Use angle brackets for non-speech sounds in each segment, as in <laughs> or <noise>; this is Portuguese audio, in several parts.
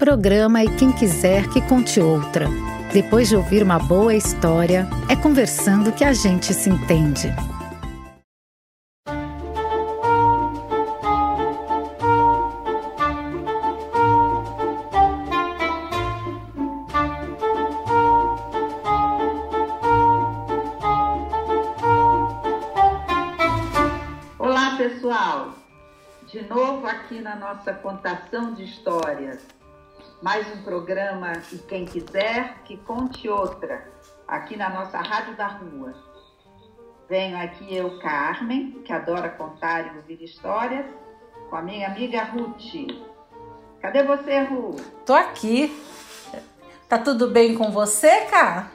programa e quem quiser que conte outra. Depois de ouvir uma boa história, é conversando que a gente se entende. Olá, pessoal! De novo aqui na nossa contação de histórias. Mais um programa e quem quiser que conte outra, aqui na nossa Rádio da Rua. Venho aqui eu, Carmen, que adora contar e ouvir histórias, com a minha amiga Ruth. Cadê você, Ruth? Tô aqui. Tá tudo bem com você, Cá?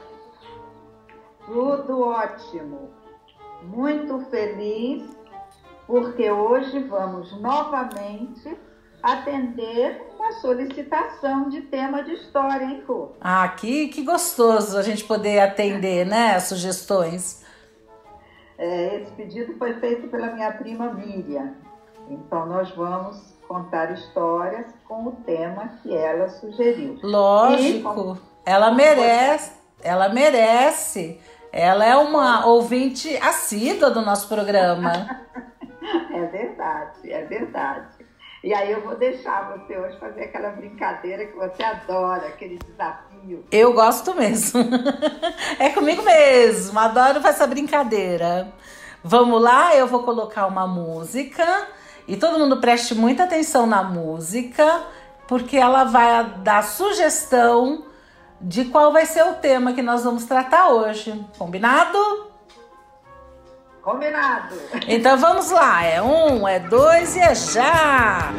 Tudo ótimo. Muito feliz porque hoje vamos novamente atender uma solicitação de tema de história, hein, Fu? Ah, que, que gostoso a gente poder atender, né? Sugestões. É, esse pedido foi feito pela minha prima Miriam. Então nós vamos contar histórias com o tema que ela sugeriu. Lógico, e, ela merece, ela merece. Ela é uma ouvinte assídua do nosso programa. <laughs> é verdade, é verdade. E aí eu vou deixar você hoje fazer aquela brincadeira que você adora, aquele desafio. Eu gosto mesmo. <laughs> é comigo mesmo, adoro essa brincadeira. Vamos lá, eu vou colocar uma música e todo mundo preste muita atenção na música, porque ela vai dar sugestão de qual vai ser o tema que nós vamos tratar hoje. Combinado? Combinado. Então vamos lá. É um, é dois e é já.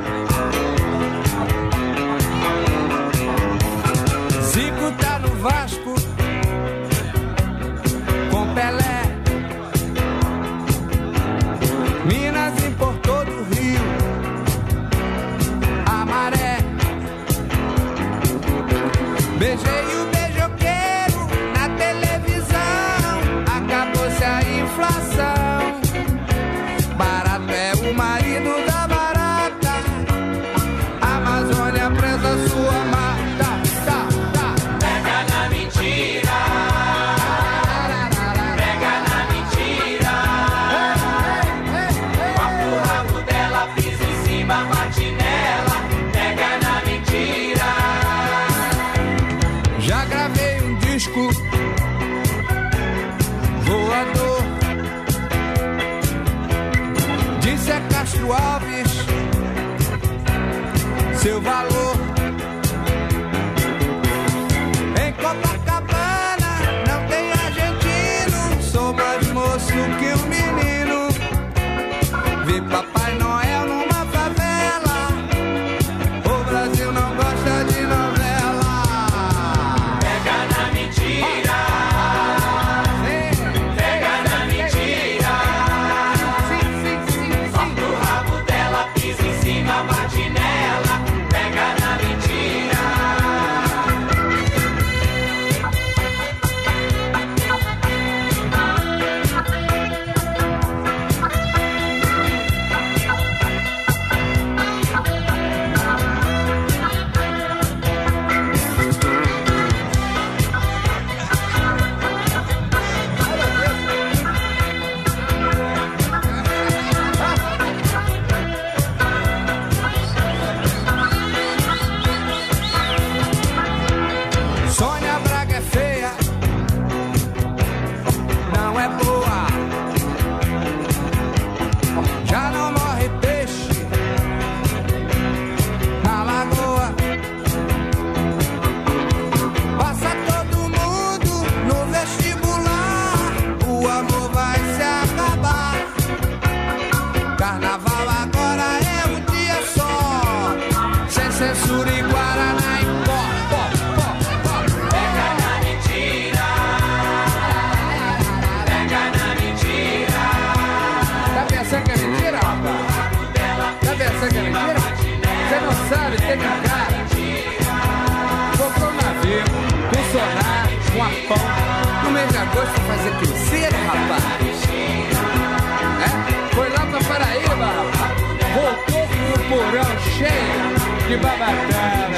É? Foi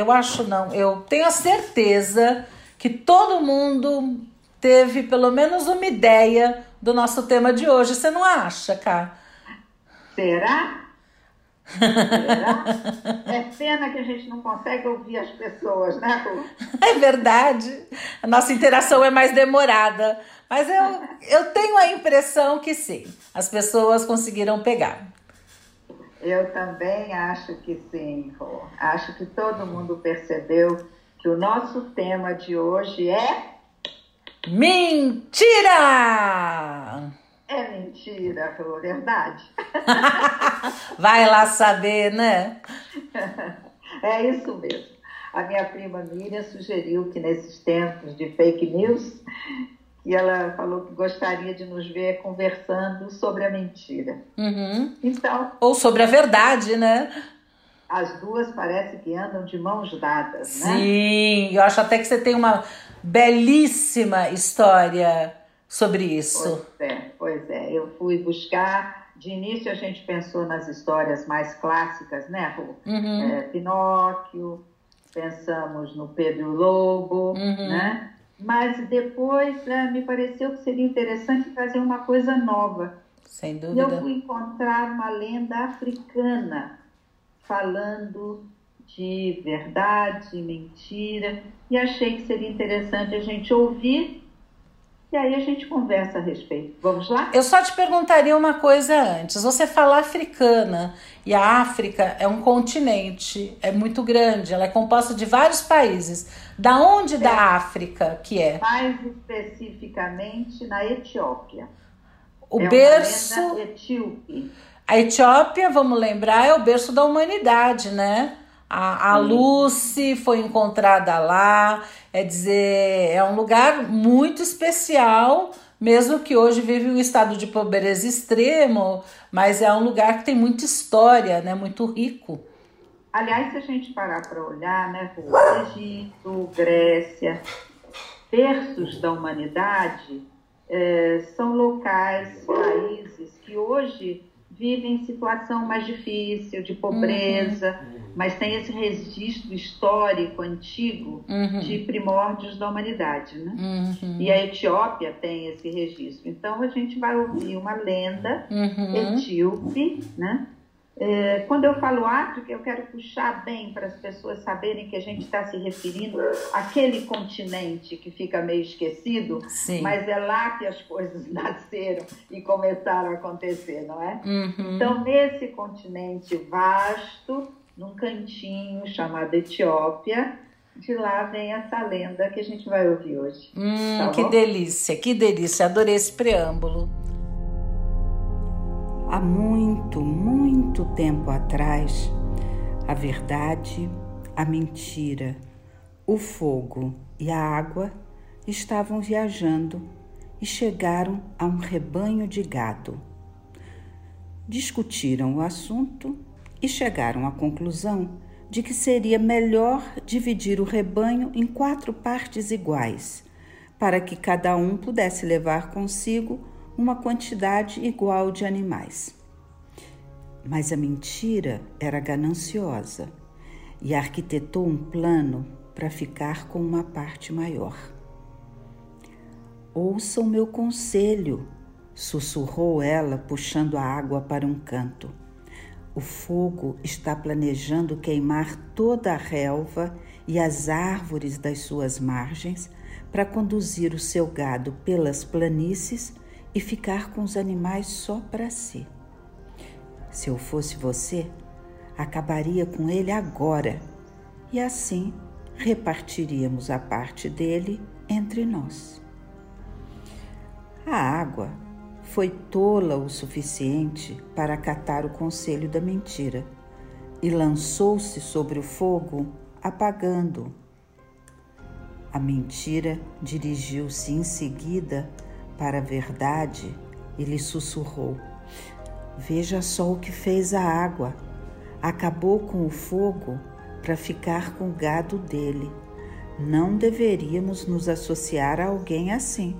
eu acho não, eu tenho a certeza que todo mundo teve pelo menos uma ideia do nosso tema de hoje. Você não acha, Cá? Será? Será? É pena que a gente não consegue ouvir as pessoas, né? <laughs> É verdade. A nossa interação é mais demorada. Mas eu, eu tenho a impressão que sim, as pessoas conseguiram pegar. Eu também acho que sim, Rô. Acho que todo mundo percebeu que o nosso tema de hoje é. Mentira! É mentira, Rô, verdade. <laughs> Vai lá saber, né? <laughs> É isso mesmo. A minha prima Miriam sugeriu que nesses tempos de fake news, que ela falou que gostaria de nos ver conversando sobre a mentira. Uhum. Então, Ou sobre a verdade, né? as duas parece que andam de mãos dadas, né? Sim, eu acho até que você tem uma belíssima história sobre isso. Pois é, pois é. Eu fui buscar. De início a gente pensou nas histórias mais clássicas, né, Rô? Uhum. É, Pinóquio, pensamos no Pedro Lobo, Uhum. né? Mas depois é, me pareceu que seria interessante fazer uma coisa nova. Sem E eu dúvida. fui encontrar uma lenda africana falando de verdade, mentira, e achei que seria interessante a gente ouvir e aí a gente conversa a respeito. Vamos lá? Eu só te perguntaria uma coisa antes. Você fala africana e a África é um continente, é muito grande, ela é composta de vários países. Da onde da África que é? Mais especificamente na Etiópia. O é berço. etíope. A Etiópia, vamos lembrar, é o berço da humanidade, né? A, a Lucy foi encontrada lá, é dizer, é um lugar muito especial, mesmo que hoje vive um estado de pobreza extremo, mas é um lugar que tem muita história, né? Muito rico. Aliás, se a gente parar para olhar, né, Rô, Egito, Grécia, berços da humanidade, eh, são locais, países que hoje vivem em situação mais difícil, de pobreza, mas tem esse registro histórico antigo Uhum. de primórdios da humanidade, né? Uhum. E a Etiópia tem esse registro. Então a gente vai ouvir uma lenda Uhum. etíope, né? É, quando eu falo África, eu quero puxar bem para as pessoas saberem que a gente está se referindo àquele continente que fica meio esquecido, Sim. mas é lá que as coisas <laughs> nasceram e começaram a acontecer, não é? Uhum. Então, nesse continente vasto, num cantinho chamado Etiópia, de lá vem essa lenda que a gente vai ouvir hoje. Hum, Tá que delícia, que delícia. Adorei esse preâmbulo. Há muito, muito tempo atrás, a verdade, a mentira, o fogo e a água estavam viajando e chegaram a um rebanho de gado. Discutiram o assunto e chegaram à conclusão de que seria melhor dividir o rebanho em quatro partes iguais, para que cada um pudesse levar consigo uma quantidade igual de animais. Mas a mentira era gananciosa e arquitetou um plano para ficar com uma parte maior. Ouça o meu conselho, sussurrou ela, puxando a água para um canto. O fogo está planejando queimar toda a relva e as árvores das suas margens para conduzir o seu gado pelas planícies e ficar com os animais só para si. Se eu fosse você, acabaria com ele agora e assim repartiríamos a parte dele entre nós. A água foi tola o suficiente para acatar o conselho da mentira e lançou-se sobre o fogo, apagando. A mentira dirigiu-se em seguida para a verdade e lhe sussurrou: Veja só o que fez a água. Acabou com o fogo para ficar com o gado dele. Não deveríamos nos associar a alguém assim.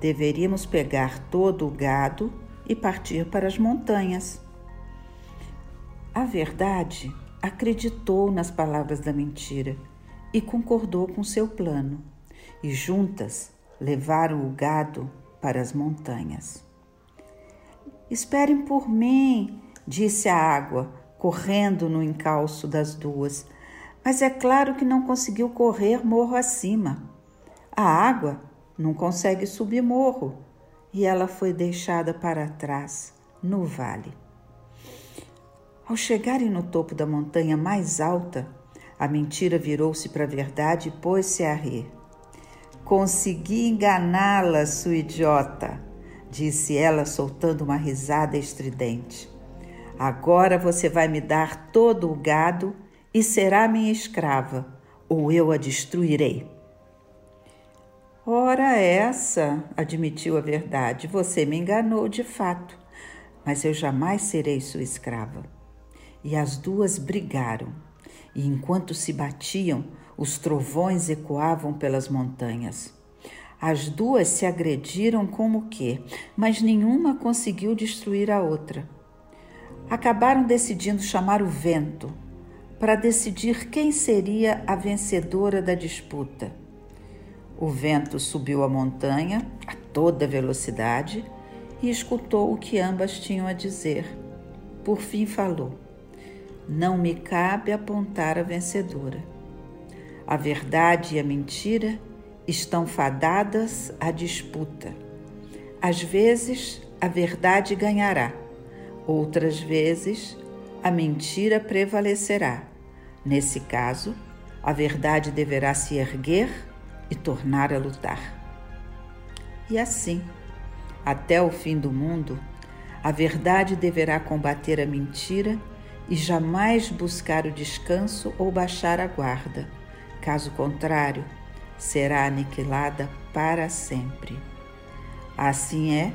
Deveríamos pegar todo o gado e partir para as montanhas. A verdade acreditou nas palavras da mentira e concordou com seu plano, e juntas levaram o gado para as montanhas. Esperem por mim, disse a água, correndo no encalço das duas, mas é claro que não conseguiu correr morro acima. A água não consegue subir morro e ela foi deixada para trás, no vale. Ao chegarem no topo da montanha mais alta, a mentira virou-se para a verdade e pôs-se a rir. Consegui enganá-la, sua idiota disse ela, soltando uma risada estridente. Agora você vai me dar todo o gado e será minha escrava, ou eu a destruirei. Ora, essa, admitiu a verdade, você me enganou de fato, mas eu jamais serei sua escrava. E as duas brigaram, e enquanto se batiam, os trovões ecoavam pelas montanhas. As duas se agrediram como que, mas nenhuma conseguiu destruir a outra. Acabaram decidindo chamar o vento para decidir quem seria a vencedora da disputa. O vento subiu a montanha a toda velocidade e escutou o que ambas tinham a dizer. Por fim falou: Não me cabe apontar a vencedora. A verdade e a mentira estão fadadas à disputa. Às vezes, a verdade ganhará, outras vezes, a mentira prevalecerá. Nesse caso, a verdade deverá se erguer e tornar a lutar. E assim, até o fim do mundo, a verdade deverá combater a mentira e jamais buscar o descanso ou baixar a guarda. Caso contrário, será aniquilada para sempre. Assim é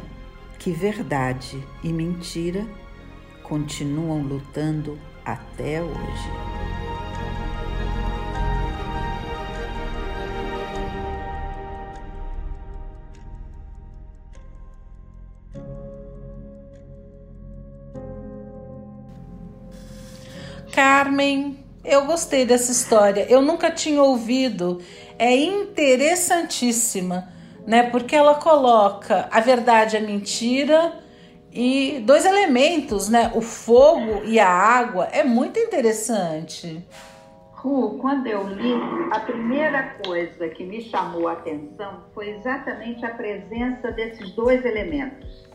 que verdade e mentira continuam lutando até hoje. Carmen, eu gostei dessa história. Eu nunca tinha ouvido é interessantíssima, né? Porque ela coloca a verdade a mentira e dois elementos, né? O fogo e a água. É muito interessante. Ru, quando eu li, a primeira coisa que me chamou a atenção foi exatamente a presença desses dois elementos,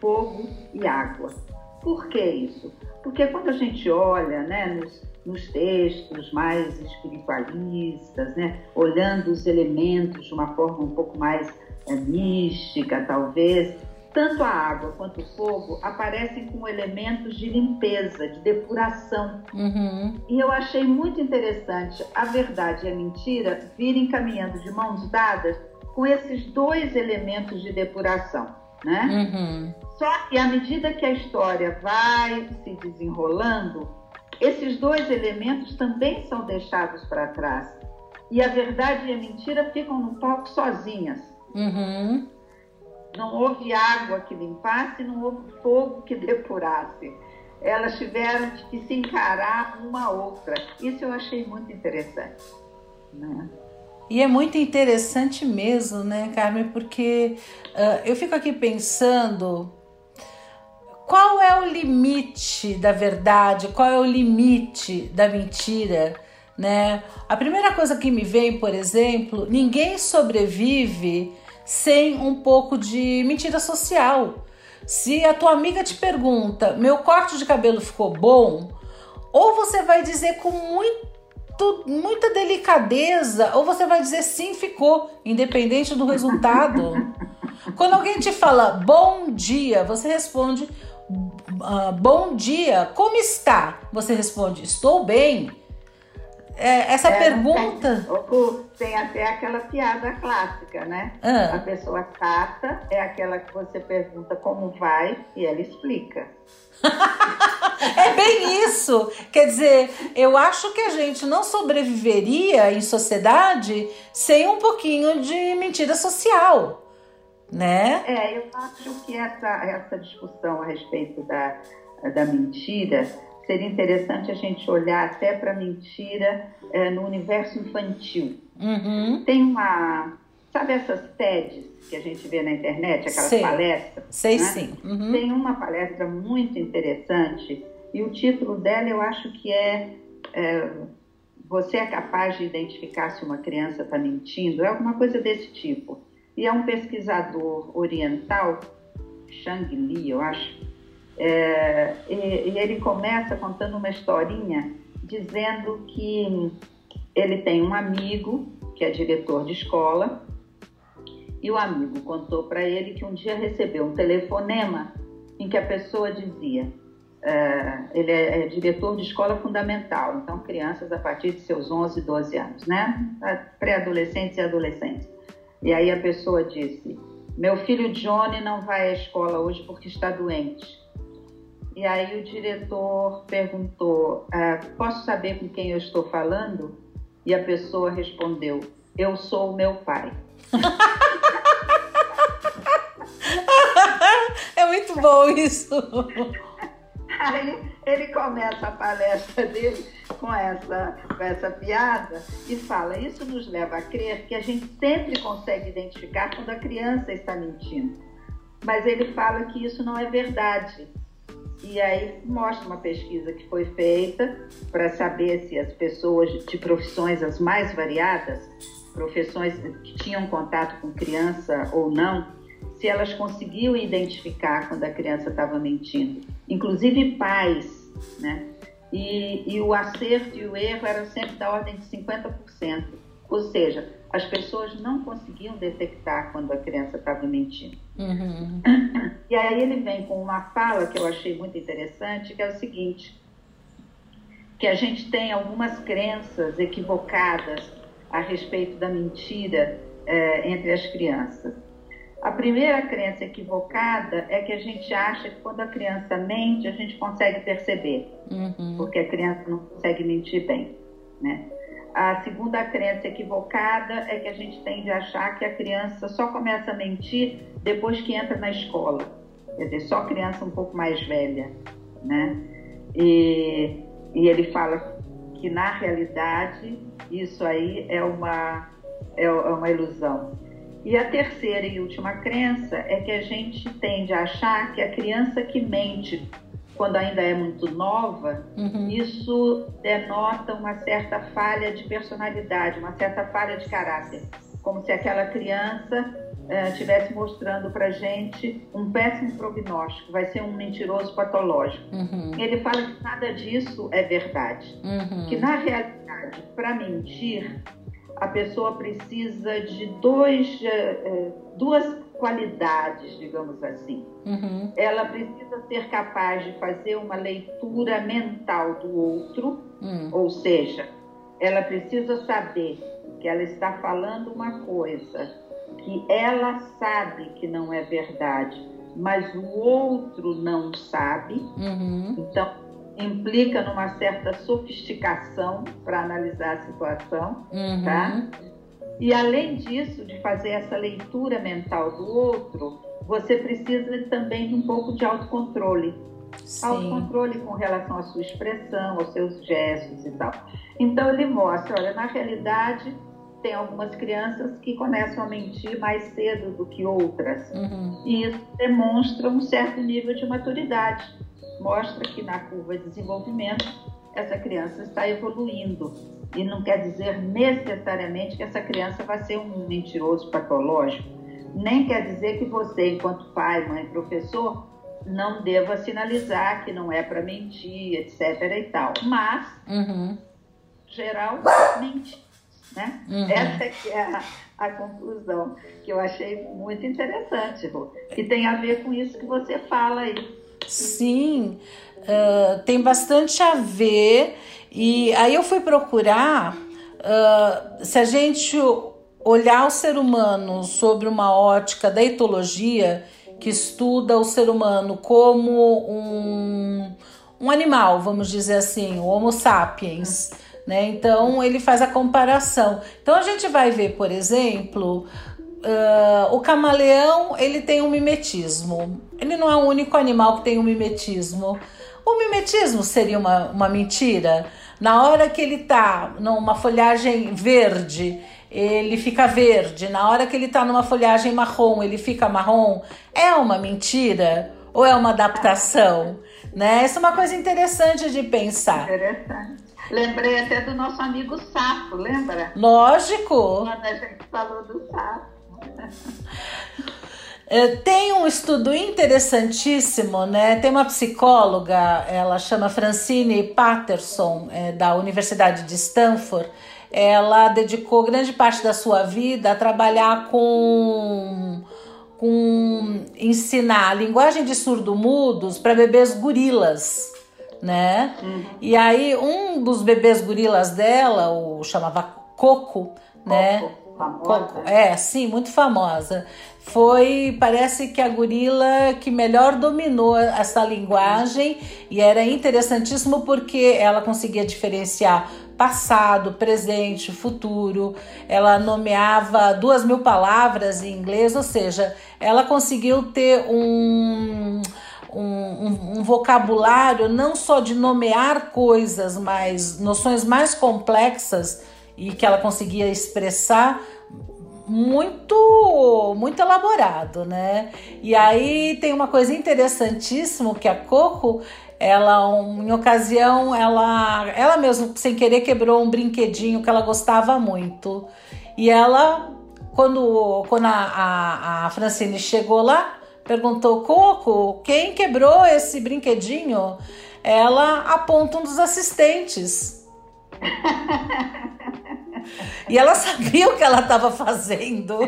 fogo e água. Por que isso? Porque quando a gente olha né, nos, nos textos mais espiritualistas, né? olhando os elementos de uma forma um pouco mais é, mística, talvez, tanto a água quanto o fogo aparecem com elementos de limpeza, de depuração. Uhum. E eu achei muito interessante a verdade e a mentira virem caminhando de mãos dadas com esses dois elementos de depuração. Né? Uhum. Só que à medida que a história vai se desenrolando, esses dois elementos também são deixados para trás. E a verdade e a mentira ficam no palco sozinhas. Uhum. Não houve água que limpasse, não houve fogo que depurasse. Elas tiveram que se encarar uma a outra. Isso eu achei muito interessante. Né? E é muito interessante mesmo, né, Carmen? Porque uh, eu fico aqui pensando qual é o limite da verdade, qual é o limite da mentira, né? A primeira coisa que me vem, por exemplo, ninguém sobrevive sem um pouco de mentira social. Se a tua amiga te pergunta, meu corte de cabelo ficou bom? Ou você vai dizer com muito, muita delicadeza, ou você vai dizer sim, ficou, independente do resultado. <laughs> Quando alguém te fala bom dia, você responde uh, bom dia, como está? Você responde estou bem. É, essa é, pergunta. Tem, tem, até aquela piada clássica, né? Ah. A pessoa cata é aquela que você pergunta como vai e ela explica. <laughs> é bem isso. Quer dizer, eu acho que a gente não sobreviveria em sociedade sem um pouquinho de mentira social, né? É, eu acho que essa, essa discussão a respeito da, da mentira seria interessante a gente olhar até para a mentira é, no universo infantil. Uhum. Tem uma. Sabe essas TEDs que a gente vê na internet, aquelas sei. palestras? Sei né? sim. Uhum. Tem uma palestra muito interessante e o título dela eu acho que é, é Você é capaz de identificar se uma criança está mentindo? É alguma coisa desse tipo. E é um pesquisador oriental, Shang Li, eu acho, é, e, e ele começa contando uma historinha dizendo que ele tem um amigo que é diretor de escola e o amigo contou para ele que um dia recebeu um telefonema em que a pessoa dizia uh, ele é, é, diretor de escola fundamental, então crianças a partir de seus 11, 12 anos, né? Pré-adolescentes e adolescentes. E aí a pessoa disse: Meu filho Johnny não vai à escola hoje porque está doente. E aí o diretor perguntou: ah, Posso saber com quem eu estou falando? E a pessoa respondeu: Eu sou o meu pai. <laughs> é muito bom isso. <laughs> Aí ele começa a palestra dele com essa, com essa piada e fala: Isso nos leva a crer que a gente sempre consegue identificar quando a criança está mentindo. Mas ele fala que isso não é verdade e aí mostra uma pesquisa que foi feita para saber se as pessoas de profissões as mais variadas, profissões que tinham contato com criança ou não, se elas conseguiam identificar quando a criança estava mentindo. Inclusive pais, né? E, e o acerto e o erro eram sempre da ordem de 50%. Ou seja, as pessoas não conseguiam detectar quando a criança estava mentindo. Uhum. E aí ele vem com uma fala que eu achei muito interessante, que é o seguinte, que a gente tem algumas crenças equivocadas a respeito da mentira é, entre as crianças. A primeira crença equivocada é que a gente acha que quando a criança mente, a gente consegue perceber, uhum. porque a criança não consegue mentir bem, né? A segunda crença equivocada é que a gente tende a achar que a criança só começa a mentir depois que entra na escola. Quer dizer, só criança um pouco mais velha, né? E, e ele fala que na realidade isso aí é uma, é uma ilusão. E a terceira e última crença é que a gente tende a achar que a criança que mente quando ainda é muito nova, uhum. isso denota uma certa falha de personalidade, uma certa falha de caráter, como se aquela criança estivesse uh, mostrando para gente um péssimo prognóstico, vai ser um mentiroso patológico. Uhum. Ele fala que nada disso é verdade, uhum. que na realidade, para mentir, a pessoa precisa de dois, uh, uh, duas qualidades, digamos assim. Uhum. Ela precisa ser capaz de fazer uma leitura mental do outro, uhum. ou seja, ela precisa saber que ela está falando uma coisa que ela sabe que não é verdade, mas o outro não sabe. Uhum. Então, implica numa certa sofisticação para analisar a situação, uhum. tá? E além disso, de fazer essa leitura mental do outro, você precisa também de um pouco de autocontrole. Sim. Autocontrole com relação à sua expressão, aos seus gestos e tal. Então ele mostra, olha, na realidade tem algumas crianças que começam a mentir mais cedo do que outras. Uhum. E isso demonstra um certo nível de maturidade. Mostra que na curva de desenvolvimento essa criança está evoluindo. E não quer dizer necessariamente que essa criança vai ser um mentiroso patológico. Nem quer dizer que você, enquanto pai, mãe, professor, não deva sinalizar que não é para mentir, etc. e tal. Mas, Uhum. geral, mente. Né? Uhum. Essa é é a, a conclusão, que eu achei muito interessante, Rô. E tem a ver com isso que você fala aí. Sim, ah, tem bastante a ver. E aí eu fui procurar ah, se a gente olhar o ser humano sobre uma ótica da etologia, que estuda o ser humano como um, um animal, vamos dizer assim, o Homo sapiens. Né? Então ele faz a comparação. Então a gente vai ver, por exemplo, ah, o camaleão ele tem um mimetismo. Ele não é o único animal que tem um mimetismo. O mimetismo seria uma, uma mentira? Na hora que ele tá numa folhagem verde, ele fica verde. Na hora que ele tá numa folhagem marrom, ele fica marrom. É uma mentira? Ou é uma adaptação? Né? Essa é uma coisa interessante de pensar. Interessante. Lembrei até do nosso amigo sapo, lembra? Lógico. Quando a gente falou do sapo. É, Tem um estudo interessantíssimo, né? Tem uma psicóloga, ela chama Francine Patterson, é, da Universidade de Stanford. Ela dedicou grande parte da sua vida a trabalhar com, com ensinar a linguagem de surdo-mudos para bebês gorilas, né? E aí um dos bebês gorilas dela, o chamava Coco, né? Famosa. É, sim, muito famosa. Foi, parece que a gorila que melhor dominou essa linguagem e era interessantíssimo porque ela conseguia diferenciar passado, presente, futuro. Ela nomeava duas mil palavras em inglês, ou seja, ela conseguiu ter um, um, um- um vocabulário não só de nomear coisas, mas noções mais complexas e que ela conseguia expressar muito muito elaborado, né? E aí tem uma coisa interessantíssima que a Coco, ela um- em ocasião ela ela mesma sem querer quebrou um brinquedinho que ela gostava muito. E ela quando quando a, a, a Francine chegou lá, perguntou Coco, quem quebrou esse brinquedinho? Ela aponta um dos assistentes. E ela sabia o que ela estava fazendo.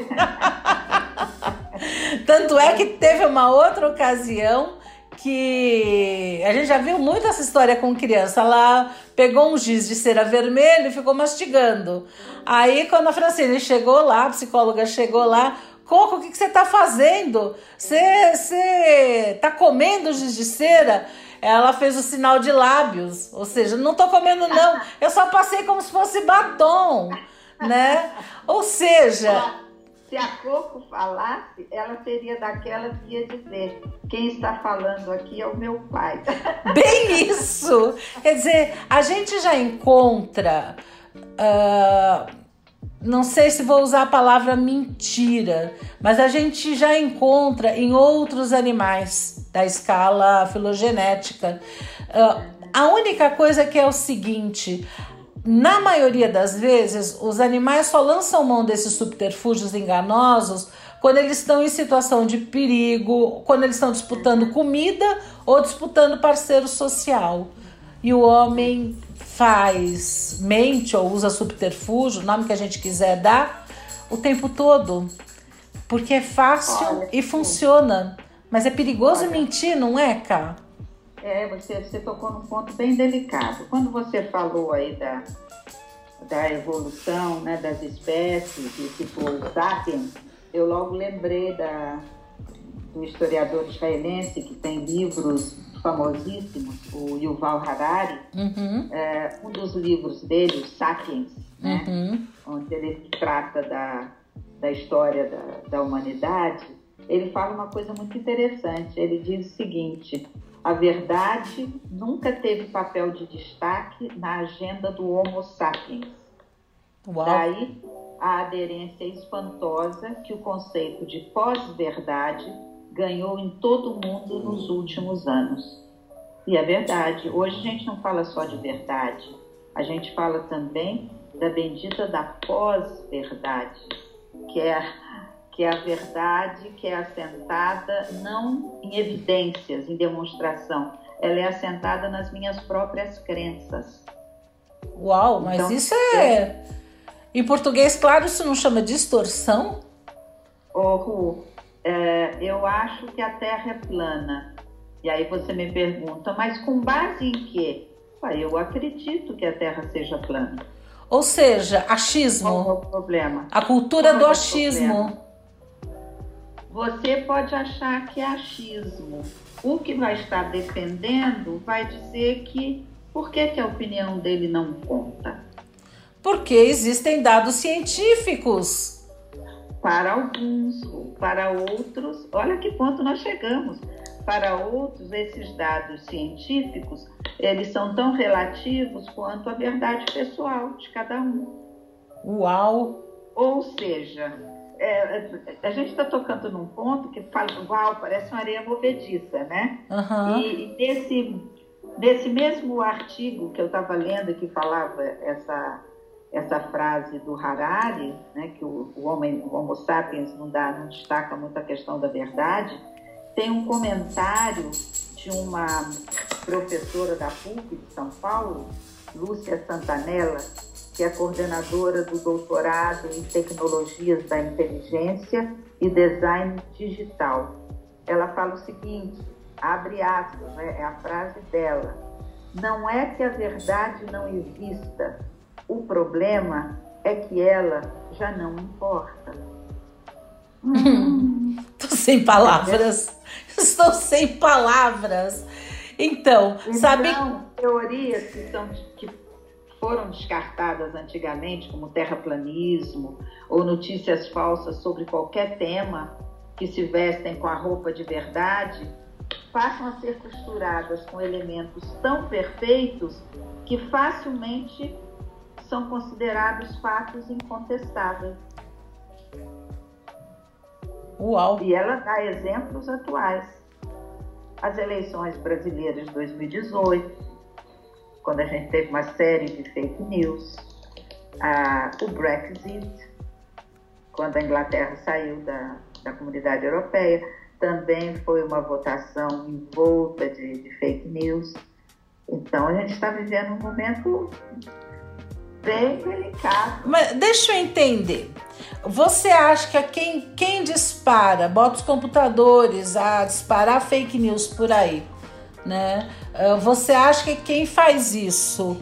Tanto é que teve uma outra ocasião que a gente já viu muito essa história com criança. Ela pegou um giz de cera vermelho e ficou mastigando. Aí, quando a Francine chegou lá, a psicóloga chegou lá, Coco, o que, que você tá fazendo? Você, você tá comendo giz de cera? Ela fez o sinal de lábios, ou seja, não tô comendo não, eu só passei como se fosse batom, né? Ou seja, Se a Coco falasse, ela seria daquelas que ia dizer: quem está falando aqui é o meu pai. <laughs> Bem isso! Quer dizer, a gente já encontra. ah, não sei se vou usar a palavra mentira, mas a gente já encontra em outros animais da escala filogenética. Ah, a única coisa que é o seguinte. Na maioria das vezes, os animais só lançam mão desses subterfúgios enganosos quando eles estão em situação de perigo, quando eles estão disputando comida ou disputando parceiro social. E o homem faz, mente ou usa subterfúgio, o nome que a gente quiser dar, o tempo todo. Porque é fácil e funciona. Mas é perigoso Olha. mentir, não é, Cá? É, você, você tocou num ponto bem delicado. Quando você falou aí da, da evolução né, das espécies, e tipo o sapiens, eu logo lembrei da, do historiador israelense que tem livros famosíssimos, o Yuval Harari. Uhum, É, um dos livros dele, o Sapiens, né, uhum, onde ele trata da, da história da, da humanidade, ele fala uma coisa muito interessante. Ele diz o seguinte: a verdade nunca teve papel de destaque na agenda do Homo sapiens. Uau. Daí a aderência espantosa que o conceito de pós-verdade ganhou em todo o mundo nos últimos anos. E é verdade, hoje a gente não fala só de verdade, a gente fala também da bendita da pós-verdade, que é, que é a verdade que é assentada não em evidências, em demonstração, ela é assentada nas minhas próprias crenças. Uau, mas então, isso é. Em português, claro, isso não chama distorção? Ô, Ru, é, eu acho que a Terra é plana. E aí você me pergunta, mas com base em quê? eu acredito que a Terra seja plana. Ou seja, achismo. Qual é o problema? A cultura Qual do é achismo. Você pode achar que é achismo. O que vai estar defendendo vai dizer que por que, que a opinião dele não conta? Porque existem dados científicos para alguns, para outros, olha que ponto nós chegamos. Para outros, esses dados científicos, eles são tão relativos quanto a verdade pessoal de cada um. Uau! Ou seja, é, a gente está tocando num ponto que fala, uau, parece uma areia movediça, né? Uhum. E, e desse, desse mesmo artigo que eu estava lendo que falava essa essa frase do Harari, né, que o, o, homem, o Homo sapiens não, dá, não destaca muito a questão da verdade, tem um comentário de uma professora da PUC de São Paulo, Lúcia Santanella, que é coordenadora do doutorado em Tecnologias da Inteligência e Design Digital. Ela fala o seguinte, abre aspas, né, é a frase dela, não é que a verdade não exista, o problema é que ela já não importa. <laughs> Estou sem palavras. <laughs> Estou sem palavras. Então, então sabe. teorias que, são, que foram descartadas antigamente, como terraplanismo ou notícias falsas sobre qualquer tema que se vestem com a roupa de verdade, passam a ser costuradas com elementos tão perfeitos que facilmente são considerados fatos incontestáveis. Uau! E ela dá exemplos atuais. As eleições brasileiras de 2018, quando a gente teve uma série de fake news, o Brexit, quando a Inglaterra saiu da, da comunidade europeia, também foi uma votação envolta de, de fake news. Então a gente está vivendo um momento bem delicado. Mas deixa eu entender. Você acha que quem, quem dispara, bota os computadores a disparar fake news por aí, né? Ah, você acha que quem faz isso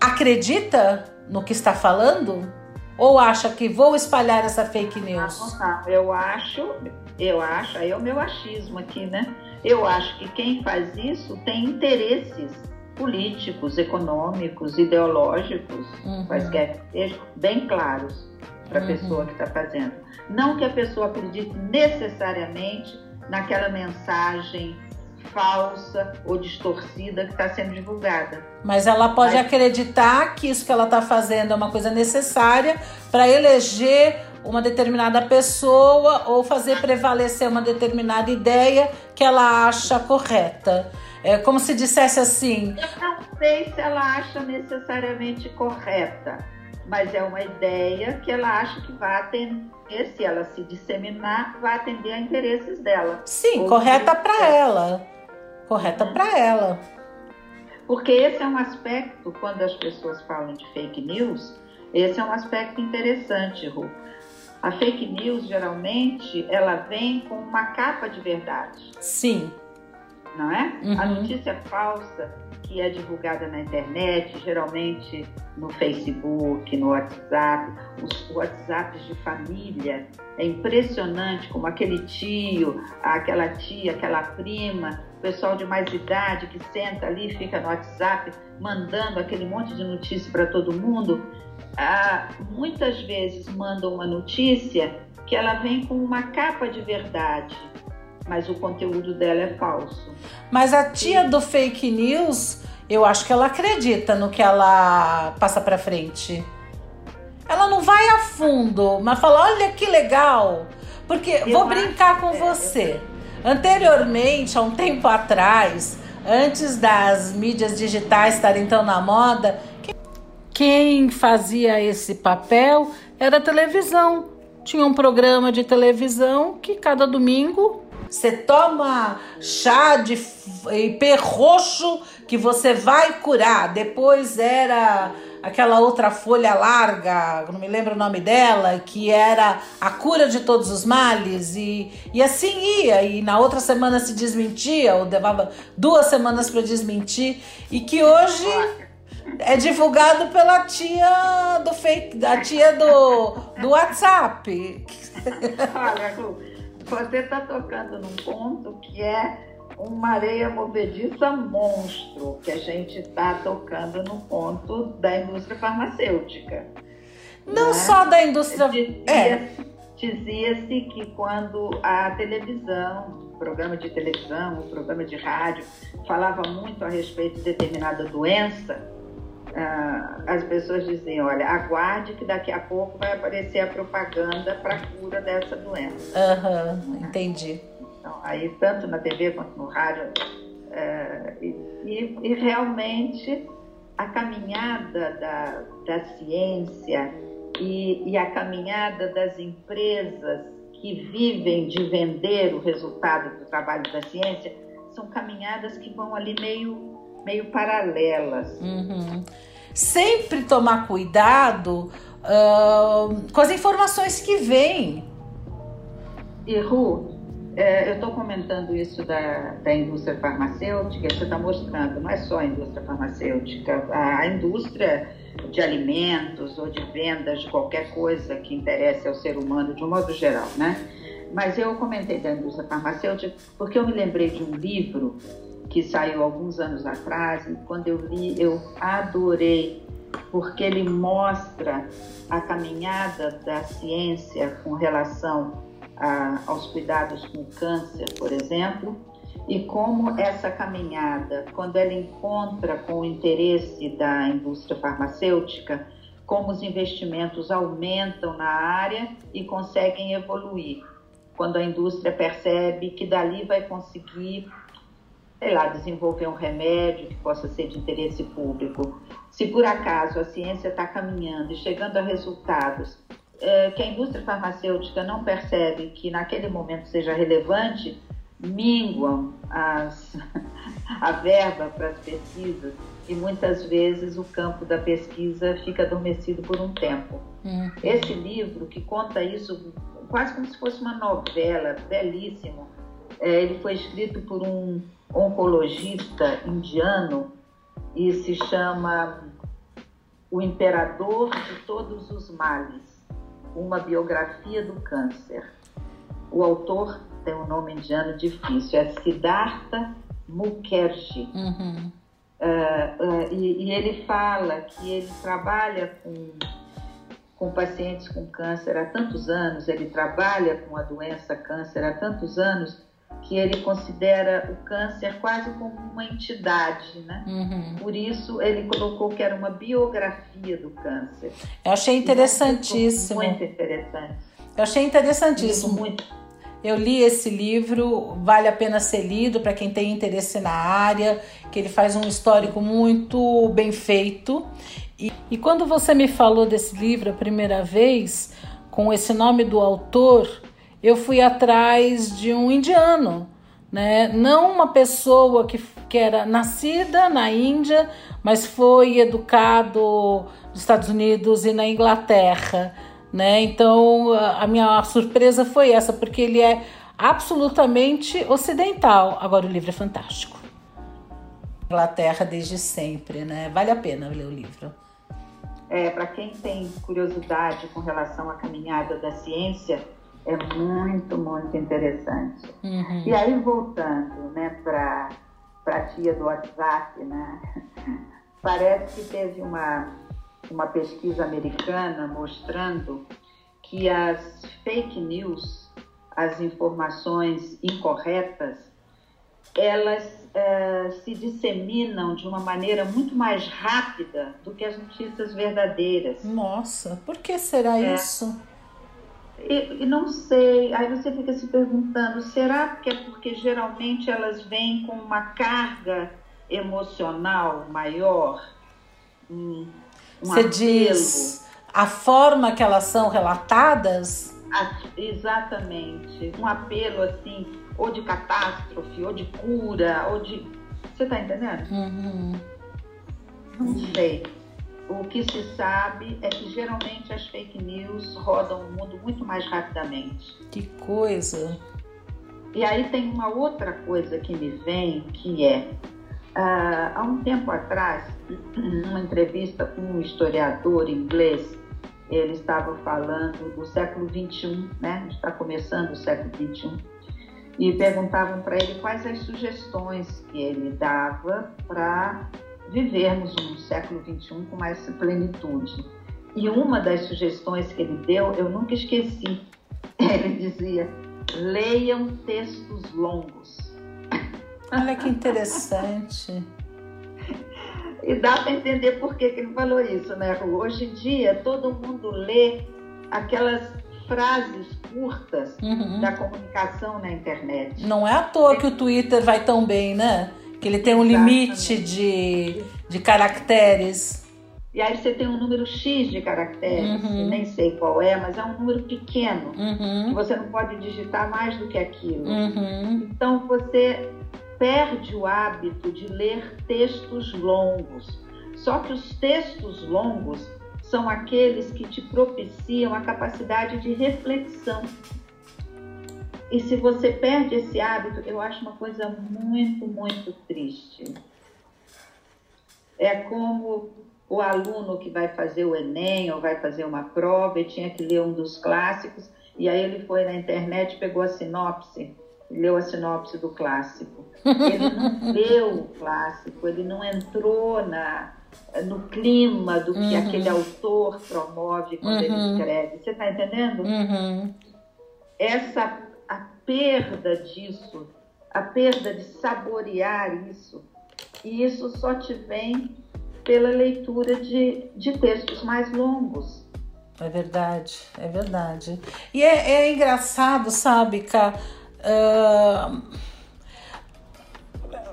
acredita no que está falando? Ou acha que vou espalhar essa fake news? Não, não. Eu acho, eu acho, aí é o meu achismo aqui, né? Eu acho que quem faz isso tem interesses políticos, econômicos, ideológicos, uhum. quaisquer que sejam, bem claros para a uhum. pessoa que está fazendo. Não que a pessoa acredite necessariamente naquela mensagem falsa ou distorcida que está sendo divulgada. Mas ela pode Mas... acreditar que isso que ela está fazendo é uma coisa necessária para eleger uma determinada pessoa ou fazer prevalecer uma determinada ideia que ela acha correta. É como se dissesse assim. Eu não sei se ela acha necessariamente correta, mas é uma ideia que ela acha que vai atender, se ela se disseminar, vai atender a interesses dela. Sim, Ou correta para ela. Correta para ela. Porque esse é um aspecto, quando as pessoas falam de fake news, esse é um aspecto interessante, Ru. A fake news, geralmente, ela vem com uma capa de verdade. Sim não é? Uhum. A notícia falsa que é divulgada na internet, geralmente no Facebook, no WhatsApp, os WhatsApps de família, é impressionante como aquele tio, aquela tia, aquela prima, o pessoal de mais idade que senta ali, fica no WhatsApp mandando aquele monte de notícia para todo mundo, ah, muitas vezes mandam uma notícia que ela vem com uma capa de verdade mas o conteúdo dela é falso. Mas a tia do fake news, eu acho que ela acredita no que ela passa para frente. Ela não vai a fundo, mas fala: olha que legal. Porque eu vou brincar com é, você. Anteriormente, há um tempo atrás, antes das mídias digitais estarem tão na moda, quem fazia esse papel era a televisão. tinha um programa de televisão que cada domingo você toma chá de ipê roxo que você vai curar. Depois era aquela outra folha larga, não me lembro o nome dela, que era a cura de todos os males, e, e assim ia, e na outra semana se desmentia, ou levava duas semanas para desmentir, e que hoje é divulgado pela tia do fake, a tia do, do WhatsApp. Olha, Lu, você está tocando num ponto que é uma areia movediça monstro, que a gente está tocando no ponto da indústria farmacêutica. Não né? só da indústria. É. Dizia-se que quando a televisão, programa de televisão, o programa de rádio, falava muito a respeito de determinada doença, ah, as pessoas diziam, olha, aguarde que daqui a pouco vai aparecer a propaganda para a cura dessa doença. Aham, uhum, entendi. Então, aí tanto na TV quanto no rádio. É, e, e, realmente a caminhada da, da ciência e, e a caminhada das empresas que vivem de vender o resultado do trabalho da ciência são caminhadas que vão ali meio, meio paralelas. Uhum. Sempre tomar cuidado uh, com as informações que vêm. E Ru, é, eu estou comentando isso da, da indústria farmacêutica, você está mostrando, não é só a indústria farmacêutica, a, a indústria de alimentos ou de vendas de qualquer coisa que interesse ao ser humano de um modo geral, né? Mas eu comentei da indústria farmacêutica porque eu me lembrei de um livro que saiu alguns anos atrás e quando eu li eu adorei porque ele mostra a caminhada da ciência com relação a, aos cuidados com câncer, por exemplo, e como essa caminhada, quando ela encontra com o interesse da indústria farmacêutica, como os investimentos aumentam na área e conseguem evoluir. Quando a indústria percebe que dali vai conseguir, sei lá, desenvolver um remédio que possa ser de interesse público. Se por acaso a ciência está caminhando e chegando a resultados é, que a indústria farmacêutica não percebe que naquele momento seja relevante, minguam as, <laughs> a verba para as pesquisas e muitas vezes o campo da pesquisa fica adormecido por um tempo. Uhum. Esse livro, que conta isso quase como se fosse uma novela, belíssimo, é, ele foi escrito por um oncologista indiano e se chama O Imperador de Todos os Males uma biografia do câncer. O autor tem um nome indiano difícil, é Siddhartha Mukherjee. Uhum. Uh, uh, e, e, ele fala que ele trabalha com, com pacientes com câncer há tantos anos, ele trabalha com a doença câncer há tantos anos, que ele considera o câncer quase como uma entidade, né? Uhum. Por isso ele colocou que era uma biografia do câncer. Eu achei interessantíssimo. Muito interessante. Eu achei interessantíssimo. Muito. Eu li esse livro, vale a pena ser lido para quem tem interesse na área, que ele faz um histórico muito bem feito. E, e quando você me falou desse livro a primeira vez, com esse nome do autor, eu fui atrás de um indiano, né? Não uma pessoa que, que era nascida na Índia, mas foi educado nos Estados Unidos e na Inglaterra, né? Então a minha surpresa foi essa, porque ele é absolutamente ocidental. Agora o livro é fantástico. Inglaterra desde sempre, né? Vale a pena ler o livro. É, para quem tem curiosidade com relação à caminhada da ciência, é muito, muito interessante. Uhum. E aí, voltando né, para a tia do WhatsApp, né, <laughs> parece que teve uma, uma pesquisa americana mostrando que as fake news, as informações incorretas, elas é, se disseminam de uma maneira muito mais rápida do que as notícias verdadeiras. Nossa, por que será é. isso? E, e, não sei, aí você fica se perguntando, será que é porque geralmente elas vêm com uma carga emocional maior? Um, um você apelo. diz a forma que elas são relatadas? Exatamente. Um apelo assim, ou de catástrofe, ou de cura, ou de. Você está entendendo? Uhum. Não sei. O que se sabe é que geralmente as fake news rodam o mundo muito mais rapidamente. Que coisa! E aí tem uma outra coisa que me vem, que é, uh, há um tempo atrás, <clears throat> numa entrevista com um historiador inglês, ele estava falando do século XXI, né? Está começando o século XXI, e perguntavam para ele quais as sugestões que ele dava para vivermos um século XXI com mais plenitude. E uma das sugestões que ele deu, eu nunca esqueci. <laughs> Ele dizia: leiam textos longos. Olha que interessante. E dá para entender por que, que ele falou isso, né, Ru? Hoje em dia, todo mundo lê aquelas frases curtas Uhum. da comunicação na internet. Não é à toa que o Twitter vai tão bem, né? Que ele tem um limite de, de caracteres. E aí você tem um número X de caracteres, Uhum. nem sei qual é, mas é um número pequeno. que Uhum. Você não pode digitar mais do que aquilo. Uhum. Então você perde o hábito de ler textos longos. Só que os textos longos são aqueles que te propiciam a capacidade de reflexão. E se você perde esse hábito, eu acho uma coisa muito, muito triste. É como o aluno que vai fazer o Enem ou vai fazer uma prova e tinha que ler um dos clássicos, e aí ele foi na internet, pegou a sinopse, leu a sinopse do clássico. Ele não <laughs> leu o clássico, ele não entrou na, no clima do que Uhum. aquele autor promove quando ele Uhum. escreve. Você está entendendo? Uhum. essa perda disso, a perda de saborear isso, e isso só te vem pela leitura de, de textos mais longos. É verdade, é verdade. E é, é engraçado, sabe, Cá? ah,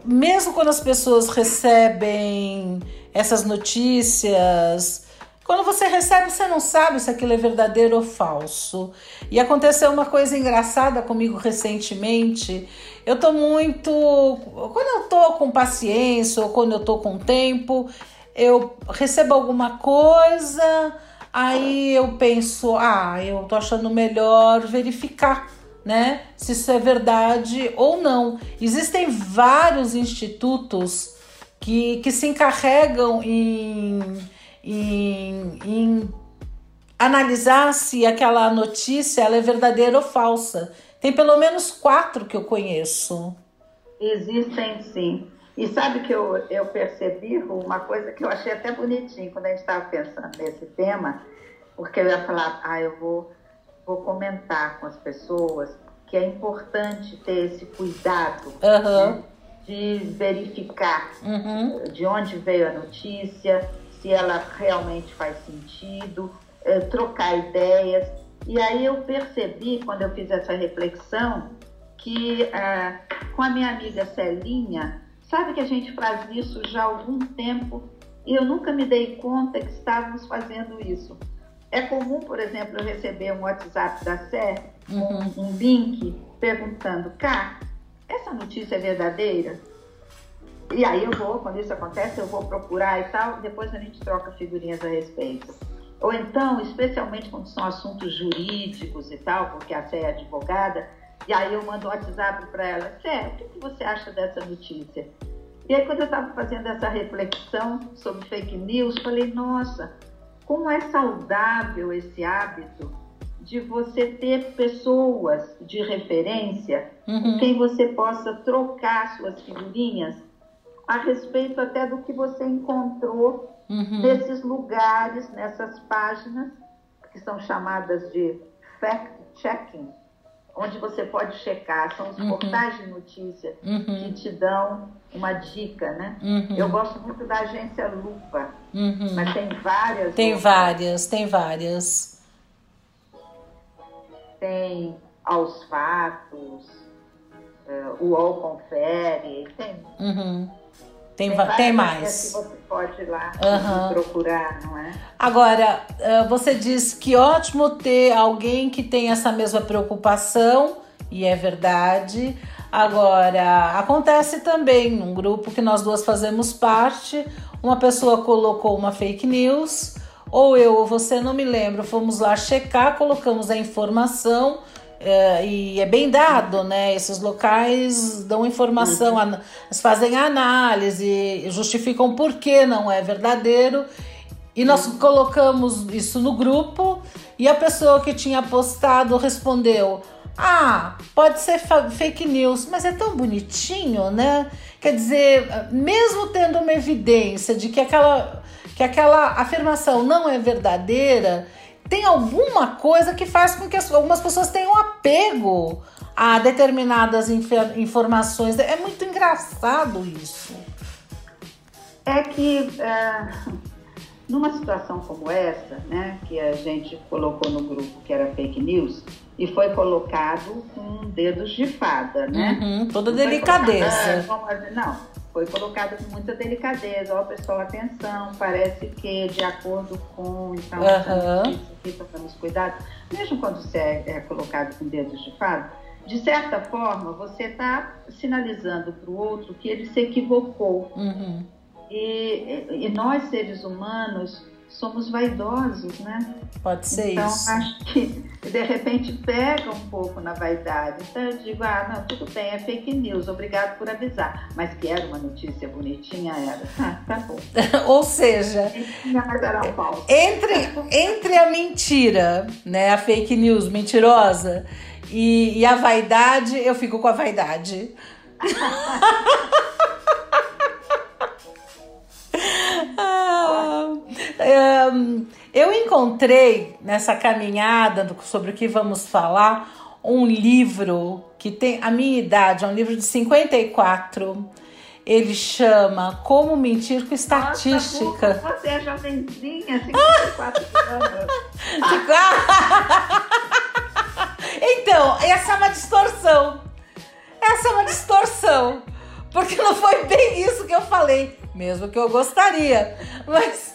mesmo quando as pessoas recebem essas notícias, quando você recebe, você não sabe se aquilo é verdadeiro ou falso. E aconteceu uma coisa engraçada comigo recentemente. Eu tô muito. Quando eu tô com paciência ou quando eu tô com tempo, eu recebo alguma coisa, aí eu penso, ah, eu tô achando melhor verificar, né? Se isso é verdade ou não. Existem vários institutos que, que se encarregam em, em, em analisar se aquela notícia ela é verdadeira ou falsa. Tem pelo menos quatro que eu conheço. Existem sim. E sabe que eu, eu percebi uma coisa que eu achei até bonitinho quando a gente estava pensando nesse tema, porque eu ia falar, ah, eu vou, vou comentar com as pessoas que é importante ter esse cuidado Aham. né, de verificar Uhum. de onde veio a notícia, se ela realmente faz sentido, eh, trocar ideias. E aí eu percebi, quando eu fiz essa reflexão, que ah, com a minha amiga Celinha, sabe que a gente faz isso já há algum tempo e eu nunca me dei conta que estávamos fazendo isso. É comum, por exemplo, eu receber um WhatsApp da Sé com um link perguntando, Cá, essa notícia é verdadeira? E aí eu vou, quando isso acontece, eu vou procurar e tal, depois a gente troca figurinhas a respeito. Ou então, especialmente quando são assuntos jurídicos e tal, porque a Sé é advogada, e aí eu mando um WhatsApp para ela, Sé, o que, que você acha dessa notícia? E aí quando eu estava fazendo essa reflexão sobre fake news, falei, nossa, como é saudável esse hábito de você ter pessoas de referência com Uhum. quem você possa trocar suas figurinhas a respeito até do que você encontrou Uhum. nesses lugares, nessas páginas que são chamadas de fact-checking, onde você pode checar, são os Uhum. portais de notícia que Uhum. te dão uma dica, né? Uhum. Eu gosto muito da agência Lupa, Uhum. mas tem várias. Tem outras. várias, tem várias. Tem Aos Fatos, eh, o UOL Confere, tem Uhum. Tem, Tem tem mais. que você pode ir lá Aham. procurar, não é? Agora, eh, você diz que ótimo ter alguém que tem essa mesma preocupação, e é verdade. Agora, acontece também num grupo que nós duas fazemos parte, uma pessoa colocou uma fake news, ou eu ou você, não me lembro, fomos lá checar, colocamos a informação. Eh, e é bem dado, né? Esses locais dão informação, eles fazem análise, justificam por que não é verdadeiro. E nós colocamos isso no grupo e a pessoa que tinha postado respondeu: Ah, pode ser fa- fake news, mas é tão bonitinho, né? Quer dizer, mesmo tendo uma evidência de que aquela, que aquela afirmação não é verdadeira, tem alguma coisa que faz com que as- algumas pessoas tenham apego a determinadas informações. É muito engraçado isso. É que ah, numa situação como essa, né, que a gente colocou no grupo que era fake news, e foi colocado com dedos de fada, né? Uhum, toda Não delicadeza. colocado, ah, como- Não, foi colocado com muita delicadeza. Ó, pessoal, atenção, parece que de acordo com. Então, notícia aqui, tomamos cuidado. Mesmo quando você é, é colocado com dedos de fada, de certa forma, você está sinalizando para o outro que ele se equivocou. Uhum. E, e nós, seres humanos, somos vaidosos, né? Pode ser então, isso. acho que <laughs> de repente pega um pouco na vaidade. Então, eu digo, ah, não, tudo bem, é fake news, obrigado por avisar. Mas que era uma notícia bonitinha, era. <laughs> Ah, tá bom. <laughs> Ou seja, entre, entre a mentira, né, a fake news mentirosa e, e a vaidade, eu fico com a vaidade. Eu encontrei nessa caminhada sobre o que vamos falar um livro que tem a minha idade, é um livro de 54. Ele chama Como Mentir com Estatística. Nossa, você é jovenzinha, 54 anos. <laughs> Então, essa é uma distorção. Essa é uma distorção. Porque não foi bem isso que eu falei. Mesmo que eu gostaria. Mas.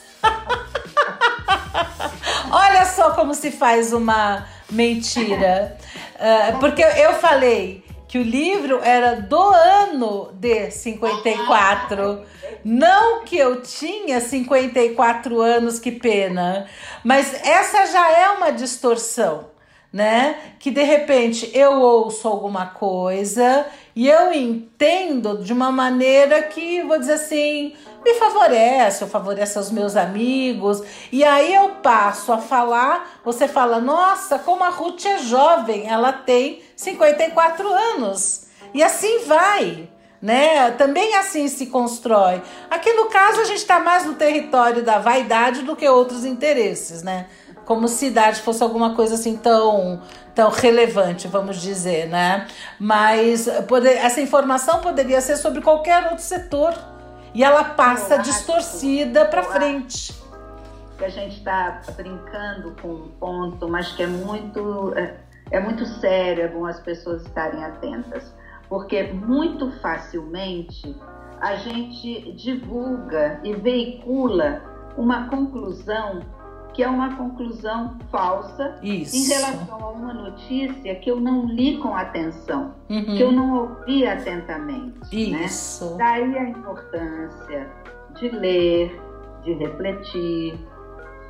Olha só como se faz uma mentira. Ah, porque eu falei que o livro era do ano de 54. Não que eu tinha 54 anos, que pena. Mas essa já é uma distorção né? Que de repente eu ouço alguma coisa e eu entendo de uma maneira que, vou dizer assim, me favorece, ou favorece os meus amigos, e aí eu passo a falar, você fala, nossa, como a Ruth é jovem, ela tem 54 anos. E assim vai. Né? Também assim se constrói. Aqui no caso a gente está mais no território da vaidade do que outros interesses, né? como se idade fosse alguma coisa assim tão, tão relevante, vamos dizer, né? Mas poder, essa informação poderia ser sobre qualquer outro setor. E ela passa distorcida para frente. que a gente está brincando com um ponto, mas que é muito, é, é muito sério, é bom as pessoas estarem atentas, porque muito facilmente a gente divulga e veicula uma conclusão que é uma conclusão falsa Isso. em relação a uma notícia que eu não li com atenção, Uhum. que eu não ouvi atentamente. Né? Isso. Daí a importância de ler, de refletir,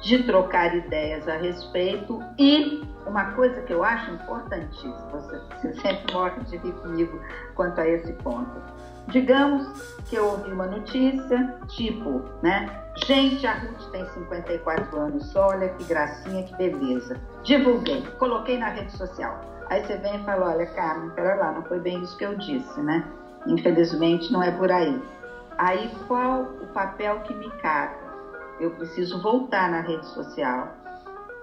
de trocar ideias a respeito e uma coisa que eu acho importantíssima, você, você sempre morre de rir comigo quanto a esse ponto. Digamos que eu ouvi uma notícia, tipo, né? Gente, a Ruth tem 54 anos, olha que gracinha, que beleza. Divulguei, coloquei na rede social. Aí você vem e fala, olha, Carmen, pera lá, não foi bem isso que eu disse, né? Infelizmente não é por aí. Aí qual o papel que me cabe? Eu preciso voltar na rede social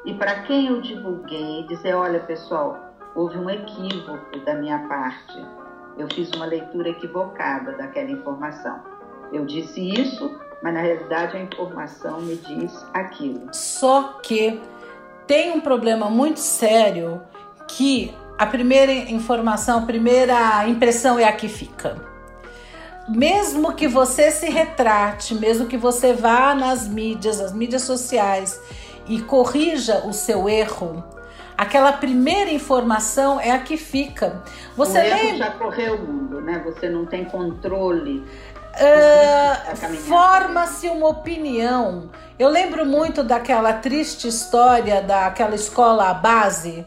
e para quem eu divulguei, dizer, olha pessoal, houve um equívoco da minha parte. Eu fiz uma leitura equivocada daquela informação. Eu disse isso, mas na realidade a informação me diz aquilo. Só que tem um problema muito sério que a primeira informação, a primeira impressão é a que fica. mesmo que você se retrate, mesmo que você vá nas mídias, as mídias sociais e corrija o seu erro, aquela primeira informação é a que fica. Você o erro lembra? já correu o mundo, né? Você não tem controle. Ah. Forma-se uma opinião. Eu lembro muito daquela triste história daquela escola base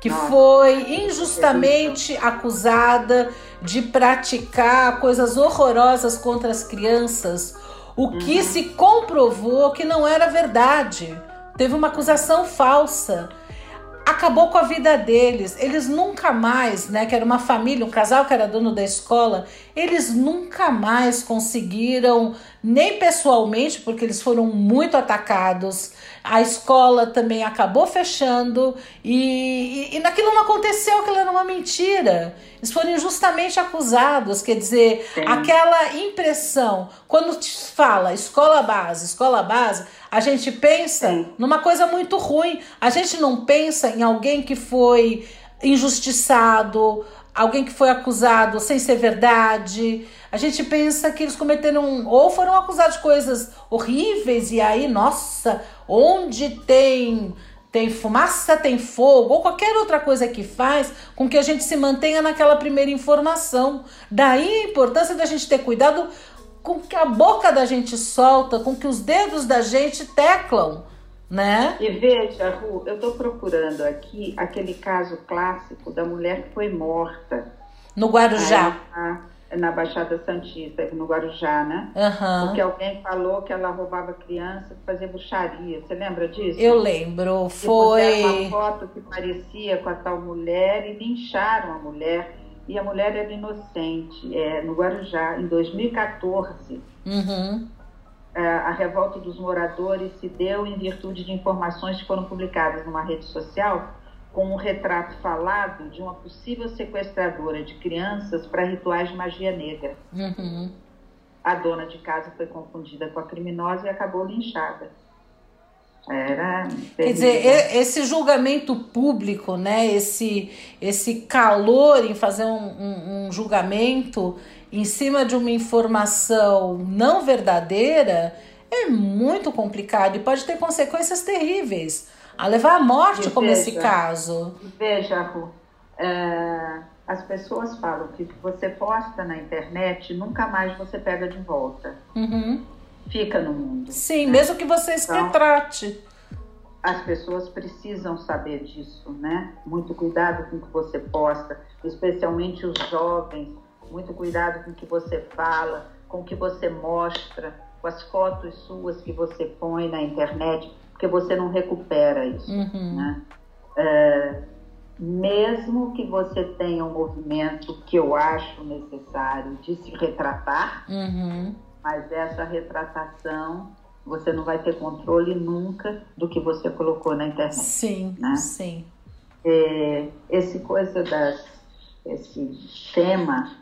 que Nossa. foi injustamente acusada de praticar coisas horrorosas contra as crianças, o que se comprovou que não era verdade. Teve uma acusação falsa. Acabou com a vida deles. Eles nunca mais, né? Que era uma família, um casal que era dono da escola, eles nunca mais conseguiram, nem pessoalmente, porque eles foram muito atacados. A escola também acabou fechando e, e, e naquilo não aconteceu, aquilo era uma mentira. Eles foram injustamente acusados, quer dizer, Sim. aquela impressão, quando te fala escola base, escola base, a gente pensa Sim. numa coisa muito ruim. A gente não pensa em alguém que foi injustiçado, alguém que foi acusado sem ser verdade. A gente pensa que eles cometeram ou foram acusados de coisas horríveis e aí, nossa, onde tem tem fumaça, tem fogo ou qualquer outra coisa que faz com que a gente se mantenha naquela primeira informação. Daí a importância da gente ter cuidado com que a boca da gente solta, com que os dedos da gente teclam, né? E veja, Ru, eu estou procurando aqui aquele caso clássico da mulher que foi morta No Guarujá. na, na Baixada Santista, no Guarujá, né? Aham. Porque alguém falou que ela roubava criança para fazer bruxaria. Você lembra disso? Eu lembro, E puseram uma foi. foto que parecia com a tal mulher e lincharam a mulher. E a mulher era inocente, é, no Guarujá, em 2014. Uhum. É, a revolta dos moradores se deu em virtude de informações que foram publicadas numa rede social com um retrato falado de uma possível sequestradora de crianças para rituais de magia negra. Uhum. A dona de casa foi confundida com a criminosa e acabou linchada. Era Quer dizer, esse julgamento público, né? Esse, esse calor em fazer um, um- um julgamento em cima de uma informação não verdadeira é muito complicado e pode ter consequências terríveis. A levar à morte, E como esse veja, caso. Veja, Ru, é, as pessoas falam que que você posta na internet nunca mais você pega de volta. Uhum. Fica no mundo. Sim, mesmo que você se Então- retrate. As pessoas precisam saber disso, né? Muito cuidado com o que você posta, especialmente os jovens. Muito cuidado com o que você fala, com o que você mostra, com as fotos suas que você põe na internet, porque você não recupera isso, Uhum. né? É, mesmo que você tenha um movimento que eu acho necessário de se retratar, Uhum. mas essa retratação você não vai ter controle nunca do que você colocou na internet. Sim, Né? sim. É, esse coisa das esse tema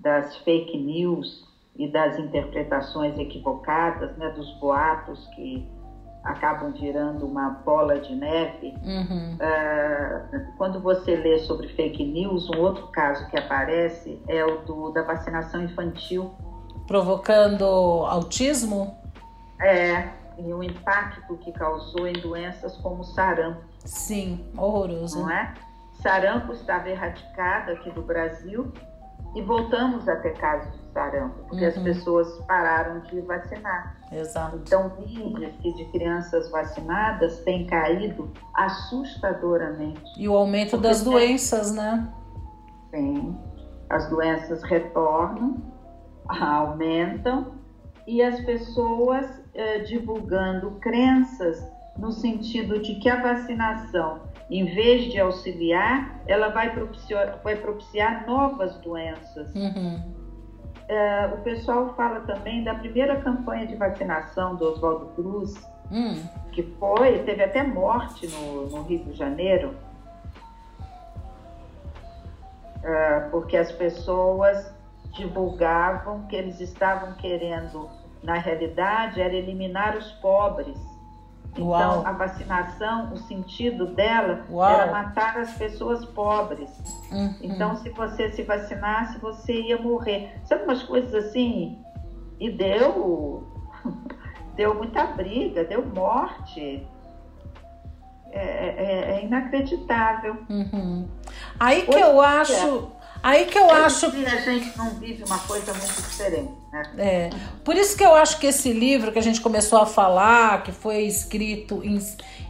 das fake news e das interpretações equivocadas, né, dos boatos que acabam virando uma bola de neve. Uhum. Ah, quando você lê sobre fake news, um outro caso que aparece é o do, da vacinação infantil. Provocando autismo? É, e o impacto que causou em doenças como sarampo, Sim, horroroso. não é? Sarampo estava erradicado aqui do Brasil e voltamos a ter casos de sarampo, porque as Uhum. pessoas pararam de vacinar. Exato. Então, o índice de crianças vacinadas tem caído assustadoramente. E o aumento das tem- doenças, né? Sim, as doenças retornam, aumentam e as pessoas eh, divulgando crenças no sentido de que a vacinação, em vez de auxiliar, ela vai propiciar, vai propiciar novas doenças. Uhum. Eh, o pessoal fala também da primeira campanha de vacinação do Oswaldo Cruz, Hum. que foi, teve até morte no, no Rio de Janeiro, Ah, porque as pessoas divulgavam que eles estavam querendo, na realidade, era eliminar os pobres. Uau. Então, a vacinação, o sentido dela Uau. era matar as pessoas pobres. Uhum. Então, se você se vacinasse, você ia morrer. Sabe umas coisas assim? E deu, <laughs> deu muita briga, deu morte. É, é- é inacreditável. Uhum. Aí que Hoje eu acho. Aí que eu em acho dia, a gente não vive uma coisa muito diferente, né? É, por isso que eu acho que esse livro que a gente começou a falar, que foi escrito em,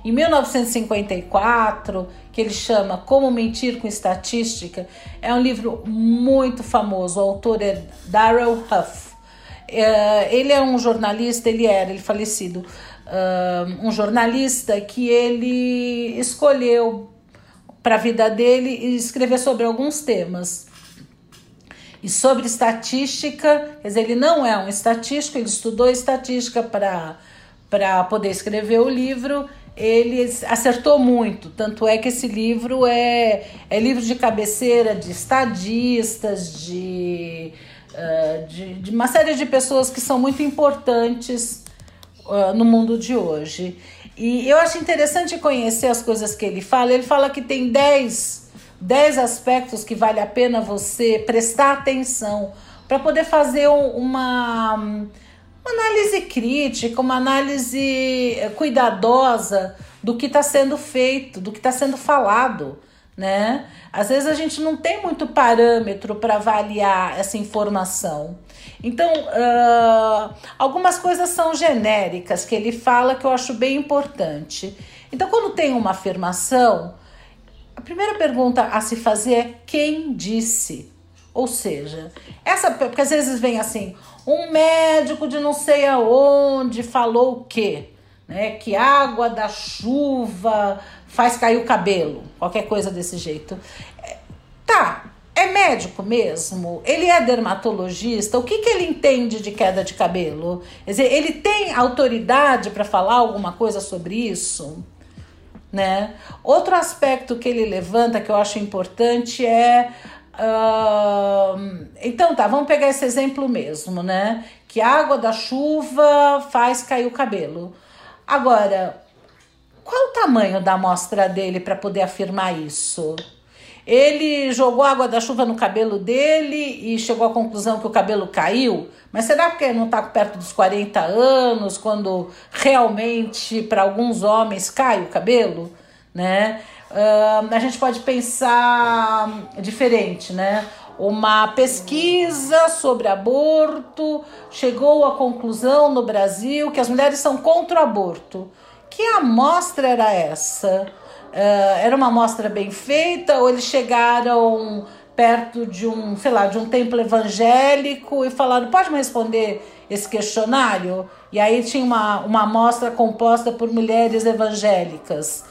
em 1954, que ele chama Como Mentir com Estatística, é um livro muito famoso. O autor é Darrell Huff. É, ele é um jornalista, ele era, ele falecido, ah, um jornalista que ele escolheu para a vida dele escrever sobre alguns temas. E sobre estatística, quer dizer, ele não é um estatístico, ele estudou estatística para poder escrever o livro. Ele acertou muito, tanto é que esse livro é, é livro de cabeceira de estadistas, de, uh, de, de uma série de pessoas que são muito importantes uh, no mundo de hoje. E eu acho interessante conhecer as coisas que ele fala. Ele fala que tem 10 10 aspectos que vale a pena você prestar atenção para poder fazer um- uma, uma análise crítica, uma análise eh, cuidadosa do que está sendo feito, do que está sendo falado. Né? Às vezes a gente não tem muito parâmetro para avaliar essa informação. Então, ah, algumas coisas são genéricas que ele fala que eu acho bem importante. Então, quando tem uma afirmação, a primeira pergunta a se fazer é quem disse? Ou seja, essa porque às vezes vem assim, um médico de não sei aonde falou o quê? Né? Que água da chuva faz cair o cabelo, qualquer coisa desse jeito. Médico mesmo? Ele é dermatologista? O que, que ele entende de queda de cabelo? Quer dizer, ele tem autoridade para falar alguma coisa sobre isso? né? Outro aspecto que ele levanta que eu acho importante é ahn, então tá, vamos pegar esse exemplo mesmo, né? Que a água da chuva faz cair o cabelo. Agora, qual o tamanho da amostra dele para poder afirmar isso? Ele jogou água da chuva no cabelo dele e chegou à conclusão que o cabelo caiu. Mas será que ele não está perto dos 40 anos, quando realmente para alguns homens cai o cabelo? Né? Ah, a gente pode pensar diferente, né? Uma pesquisa sobre aborto chegou à conclusão no Brasil que as mulheres são contra o aborto. Que amostra era essa? Ah, era uma amostra bem feita ou eles chegaram perto de um, sei lá, de um templo evangélico e falaram, pode me responder esse questionário? E aí tinha uma, uma amostra composta por mulheres evangélicas.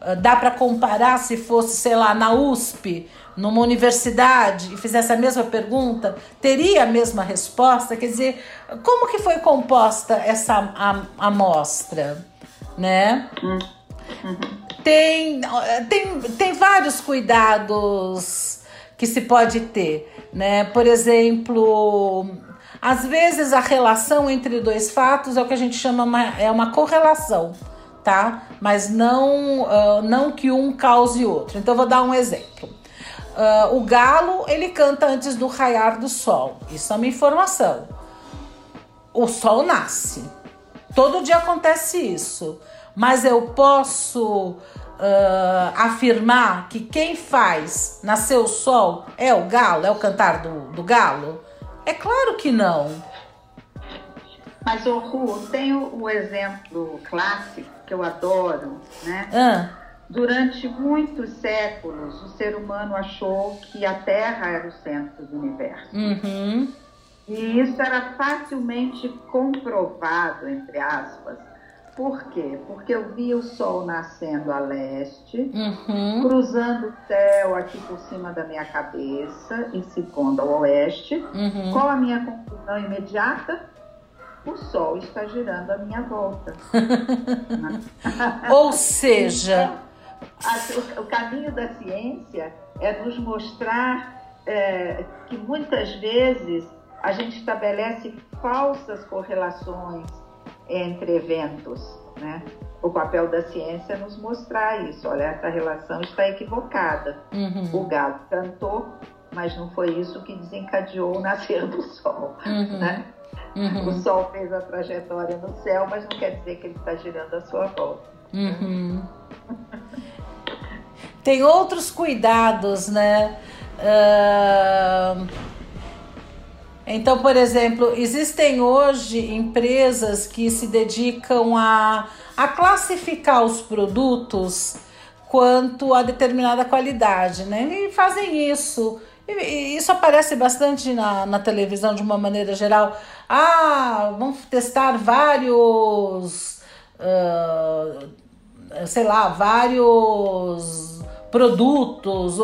Ah, Dá para comparar se fosse, sei lá, na USP, numa universidade, e fizesse a mesma pergunta, teria a mesma resposta? Quer dizer, como que foi composta essa am- amostra? Né? Tem, tem, tem vários cuidados que se pode ter, né? Por exemplo, às vezes a relação entre dois fatos é o que a gente chama uma, é uma correlação, tá? Mas não, ah, não que um cause o outro. Então vou dar um exemplo. Ah, o galo ele canta antes do raiar do sol. Isso é uma informação. O sol nasce. Todo dia acontece isso. Mas eu posso ah, afirmar que quem faz nascer o sol é o galo? É o cantar do, do galo? É claro que não. Mas, o Ru, tem o, o exemplo clássico que eu adoro, né? Ah, Durante muitos séculos, o ser humano achou que a Terra era o centro do universo. uhum, E isso era facilmente comprovado, entre aspas. Por quê? Porque eu via o Sol nascendo a leste, uhum, cruzando o céu aqui por cima da minha cabeça e se pondo ao oeste. uhum. Qual a minha conclusão imediata? O Sol está girando à minha volta. <laughs> Ou seja, A- o, o caminho da ciência é nos mostrar é, que muitas vezes a gente estabelece falsas correlações entre eventos, né? O papel da ciência é nos mostrar isso. Olha, essa relação está equivocada. Uhum. O galo cantou, mas não foi isso que desencadeou o nascer do sol, Uhum. né? Uhum. O sol fez a trajetória no céu, mas não quer dizer que ele está girando a sua volta. Uhum. Tem outros cuidados, né? Ahn, Então, por exemplo, existem hoje empresas que se dedicam a, a classificar os produtos quanto a determinada qualidade, né? E fazem isso. E, isso aparece bastante na, na televisão de uma maneira geral. Ah, vamos testar vários. ah, sei lá, vários produtos,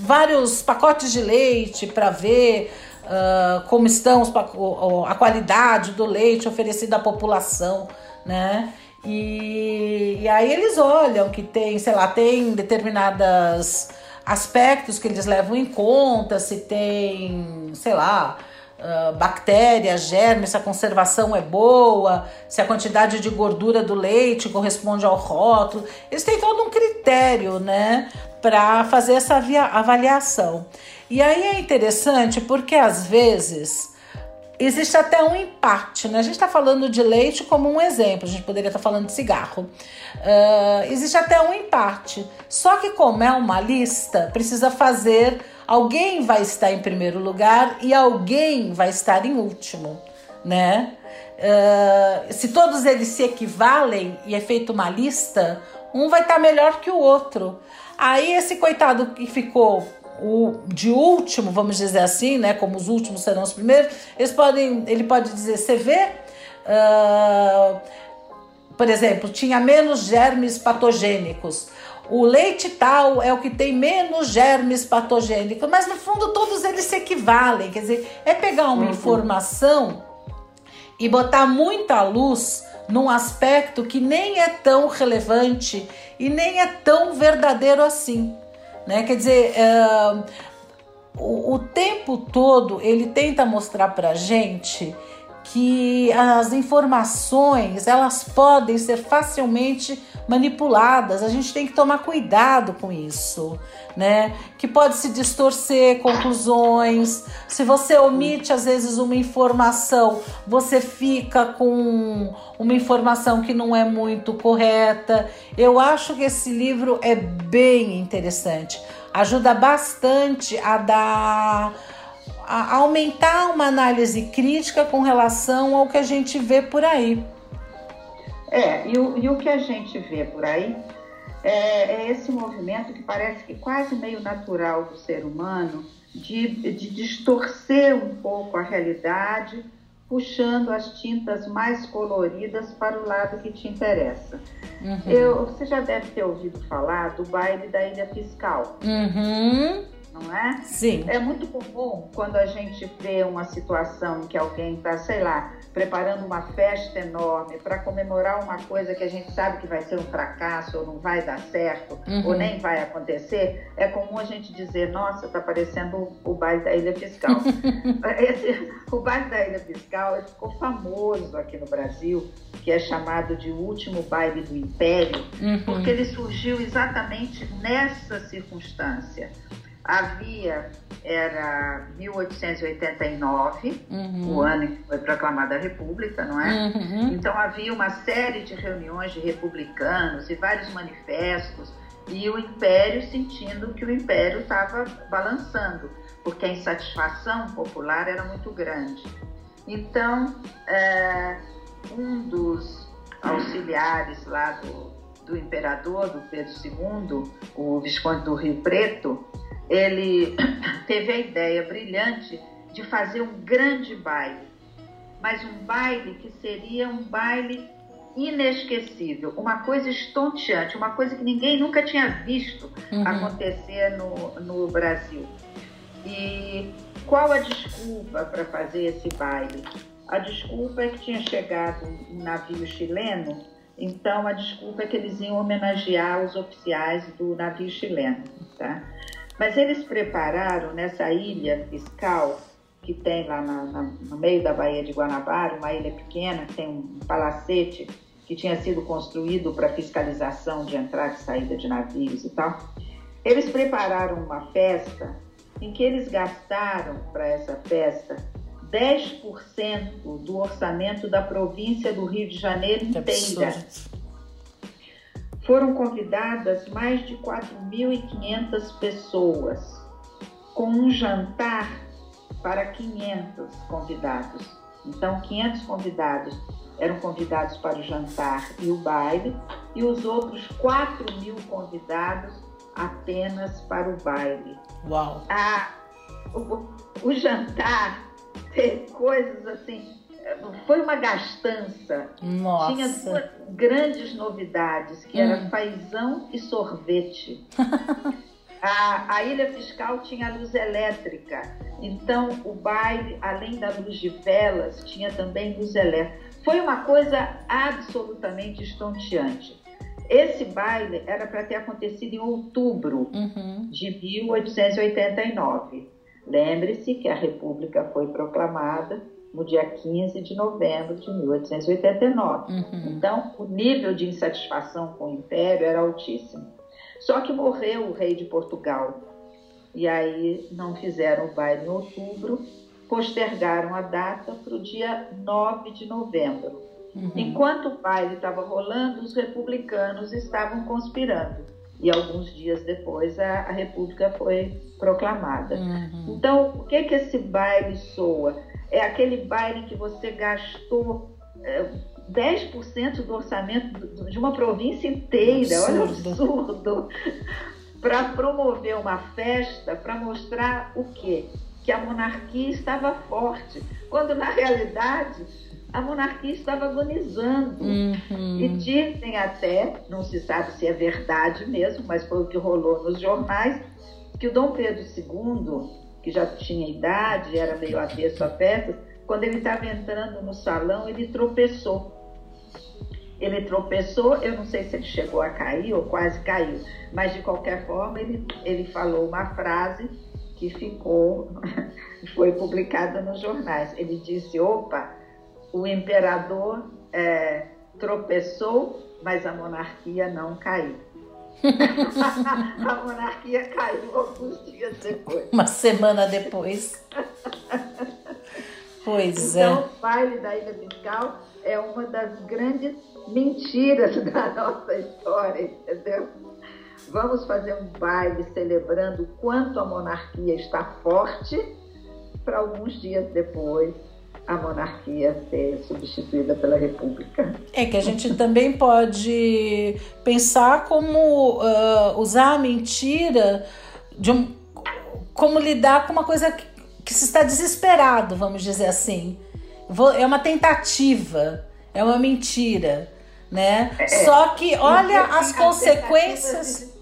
vários pacotes de leite para ver ah, como estão os a qualidade do leite oferecido à população, né? E, e aí eles olham que tem, sei lá, tem determinadas aspectos que eles levam em conta, se tem, sei lá, ah, bactérias, germes, se a conservação é boa, se a quantidade de gordura do leite corresponde ao rótulo. Eles têm todo um critério, né, para fazer essa avaliação. E aí é interessante porque às vezes existe até um empate, né? A gente está falando de leite como um exemplo, a gente poderia estar falando de cigarro. Ah, existe até um empate. Só que, como é uma lista, precisa fazer. Alguém vai estar em primeiro lugar e alguém vai estar em último, né? Ah, se todos eles se equivalem e é feita uma lista, um vai estar melhor que o outro. Aí esse coitado que ficou o de último, vamos dizer assim, né? Como os últimos serão os primeiros, eles podem, ele pode dizer, você vê, ah, por exemplo, tinha menos germes patogênicos. O leite tal é o que tem menos germes patogênicos, mas no fundo todos eles se equivalem. Quer dizer, é pegar uma informação e botar muita luz num aspecto que nem é tão relevante e nem é tão verdadeiro assim. Né? Quer dizer, é, o, o tempo todo ele tenta mostrar pra gente que as informações elas podem ser facilmente manipuladas. A gente tem que tomar cuidado com isso, né? Que pode se distorcer conclusões. Se você omite às vezes uma informação, você fica com uma informação que não é muito correta. Eu acho que esse livro é bem interessante. Ajuda bastante a dar a aumentar uma análise crítica com relação ao que a gente vê por aí. É, e o, e o que a gente vê por aí é, é esse movimento que parece que quase meio natural do ser humano de, de distorcer um pouco a realidade, puxando as tintas mais coloridas para o lado que te interessa. Uhum. Eu, você já deve ter ouvido falar do baile da Ilha Fiscal, Uhum. não é? Sim. É muito comum quando a gente vê uma situação em que alguém está, sei lá, preparando uma festa enorme para comemorar uma coisa que a gente sabe que vai ser um fracasso ou não vai dar certo Uhum. ou nem vai acontecer, é comum a gente dizer, nossa, está parecendo o, baile da Ilha Fiscal. <laughs> <laughs> Esse, o baile da Ilha Fiscal ficou famoso aqui no Brasil, que é chamado de último baile do Império, Uhum. porque ele surgiu exatamente nessa circunstância. Havia, era 1889, Uhum. o ano em que foi proclamada a República, não é? Uhum. Então havia uma série de reuniões de republicanos e vários manifestos, e o Império sentindo que o Império estava balançando, porque a insatisfação popular era muito grande. Então, é, um dos auxiliares lá do, do imperador, do Pedro II, o Visconde do Rio Preto, ele <coughs> teve a ideia brilhante de fazer um grande baile, mas um baile que seria um baile inesquecível, uma coisa estonteante, uma coisa que ninguém nunca tinha visto Uhum. acontecer no, no Brasil. E qual a desculpa para fazer esse baile? A desculpa é que tinha chegado um navio chileno, então a desculpa é que eles iam homenagear os oficiais do navio chileno, tá? Mas eles prepararam nessa ilha fiscal, que tem lá na, na, no meio da Baía de Guanabara, uma ilha pequena, que tem um palacete que tinha sido construído para fiscalização de entrada e saída de navios e tal. Eles prepararam uma festa em que eles gastaram para essa festa 10% do orçamento da província do Rio de Janeiro inteira. Foram convidadas mais de 4.500 pessoas, com um jantar para 500 convidados. Então, 500 convidados eram convidados para o jantar e o baile, e os outros 4 mil convidados apenas para o baile. Uau! Ah, o, o jantar <laughs> teve coisas assim. Foi uma gastança. Nossa. Tinha duas grandes novidades, que era Hum. paisão e sorvete. <laughs> A, a ilha fiscal tinha luz elétrica, então o baile, além da luz de velas, tinha também luz elétrica. Foi uma coisa absolutamente estonteante. Esse baile era para ter acontecido em outubro Uhum. de 1889. Lembre-se que a República foi proclamada no dia 15 de novembro de 1889. Uhum. Então, o nível de insatisfação com o Império era altíssimo. Só que morreu o rei de Portugal. E aí não fizeram o baile em outubro, postergaram a data para o dia 9 de novembro. Uhum. Enquanto o baile estava rolando, os republicanos estavam conspirando. E alguns dias depois a, a República foi proclamada. Uhum. Então, o que que esse baile soa? É aquele baile que você gastou é, 10% do orçamento de uma província inteira, olha o Absurdo. absurdo, para promover uma festa, para mostrar o quê? Que a monarquia estava forte, quando na realidade a monarquia estava agonizando. Uhum. E dizem até, não se sabe se é verdade mesmo, mas foi o que rolou nos jornais, que o Dom Pedro II, que já tinha idade, era meio avesso a festas, quando ele estava entrando no salão, ele tropeçou. Ele tropeçou, eu não sei se ele chegou a cair ou quase caiu, mas de qualquer forma ele, ele falou uma frase que ficou, <laughs> foi publicada nos jornais. Ele disse: opa, o imperador é, tropeçou, mas a monarquia não caiu. <laughs> a monarquia caiu alguns dias depois. Uma semana depois. Pois Então, é. o baile da Ilha Fiscal é uma das grandes mentiras <laughs> da nossa história, entendeu? Vamos fazer um baile celebrando o quanto a monarquia está forte, para alguns dias depois a monarquia ser substituída pela república. É que a gente também pode pensar como ah, usar a mentira de um, como lidar com uma coisa que, que se está desesperado, vamos dizer assim. Vou- É uma tentativa, é uma mentira, né? Só que olha as consequências.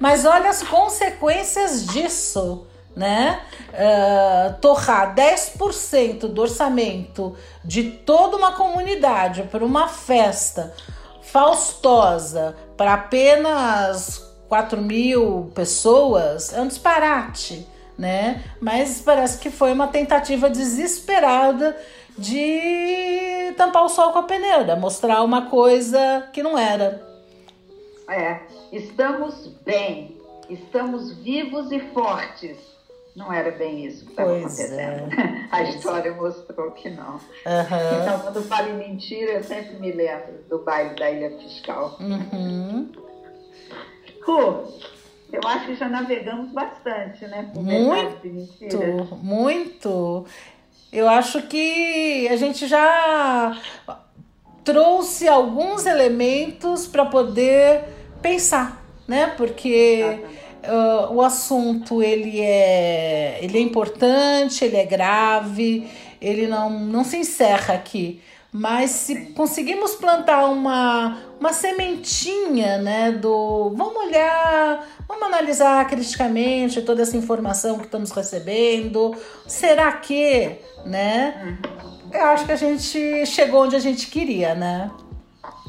Mas olha as consequências disso, né? Ah, torrar 10% do orçamento de toda uma comunidade para uma festa faustosa para apenas 4 mil pessoas é um disparate, né? Mas parece que foi uma tentativa desesperada de tampar o sol com a peneira, mostrar uma coisa que não era. É, estamos bem, estamos vivos e fortes. Não era bem isso que estava Pois acontecendo. <laughs> é. A história mostrou que não. Aham. Então, quando falo em mentira, eu sempre me lembro do baile da Ilha Fiscal. Uhum. Ru, eu acho que já navegamos bastante, né? Por Muito. Muito, muito. Eu acho que a gente já trouxe alguns elementos para poder pensar, né? Porque ah, o assunto ele é, ele é importante, ele é grave, ele não, não se encerra aqui. Mas se conseguimos plantar uma, uma sementinha, né, do vamos olhar, vamos analisar criticamente toda essa informação que estamos recebendo, será que, né? Eu acho que a gente chegou onde a gente queria, né?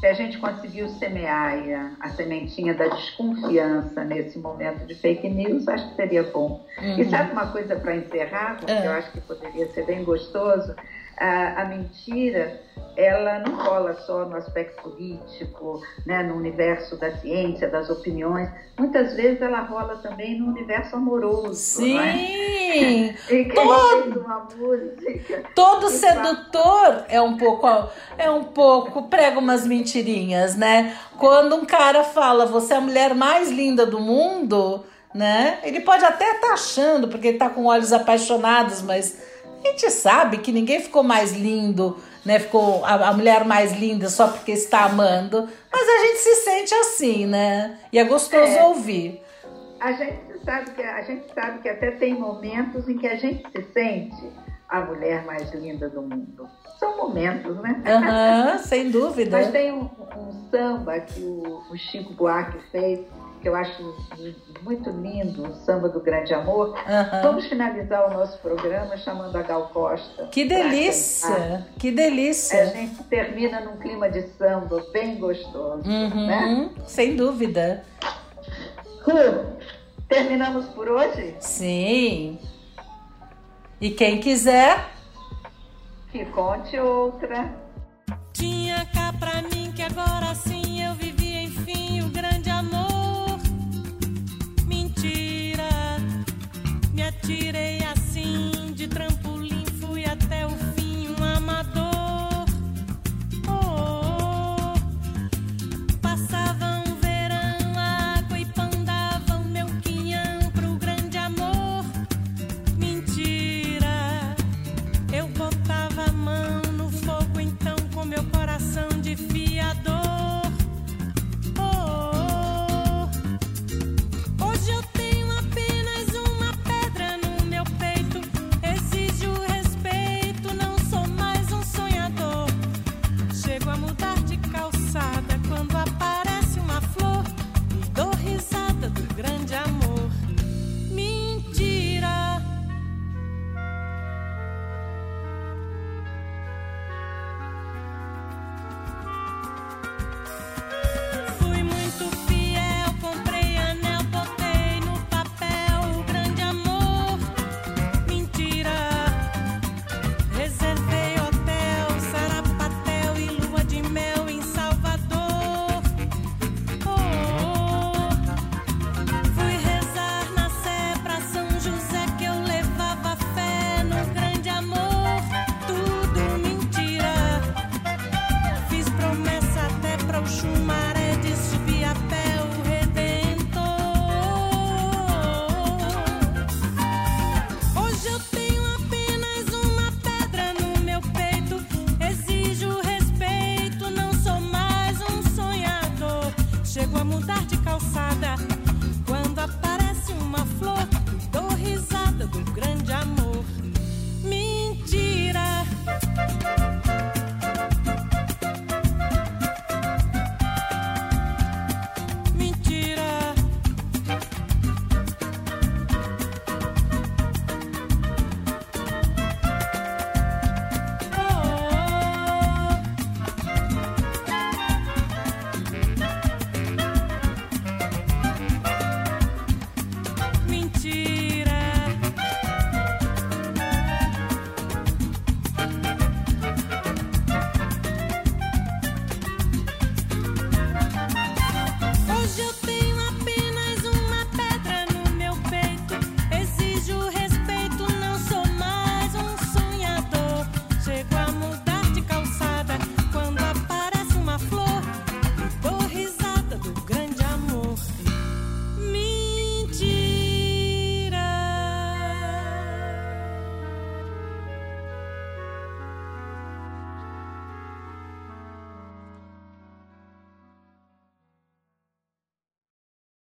Se a gente conseguiu semear a, a, sementinha da desconfiança nesse momento de fake news, acho que seria bom. Uhum. E sabe uma coisa para encerrar, porque é. eu acho que poderia ser bem gostoso? a, a mentira ela não rola só no aspecto político, né, no universo da ciência, das opiniões. Muitas vezes ela rola também no universo amoroso. Sim! Né? <laughs> e todo, uma música. Todo sedutor é um pouco é um pouco prega umas mentirinhas, né? Quando um cara fala você é a mulher mais linda do mundo, né? Ele pode até estar tá achando porque ele tá com olhos apaixonados, mas a gente sabe que ninguém ficou mais lindo, né? Ficou a, a, mulher mais linda só porque está amando. Mas a gente se sente assim, né? E é gostoso é, ouvir. A gente sabe que a gente sabe que até tem momentos em que a gente se sente a mulher mais linda do mundo. São momentos, né? Uhum, sem <laughs> dúvida. Mas tem um, um samba que o, o Chico Buarque fez que eu acho muito lindo, o samba do grande amor. Uhum. Vamos finalizar o nosso programa chamando a Gal Costa. Que delícia! Que delícia! A gente termina num clima de samba bem gostoso, uhum. né? Sem dúvida. Ru, terminamos por hoje? Sim. E quem quiser que conte outra. Tinha cá pra mim que agora sim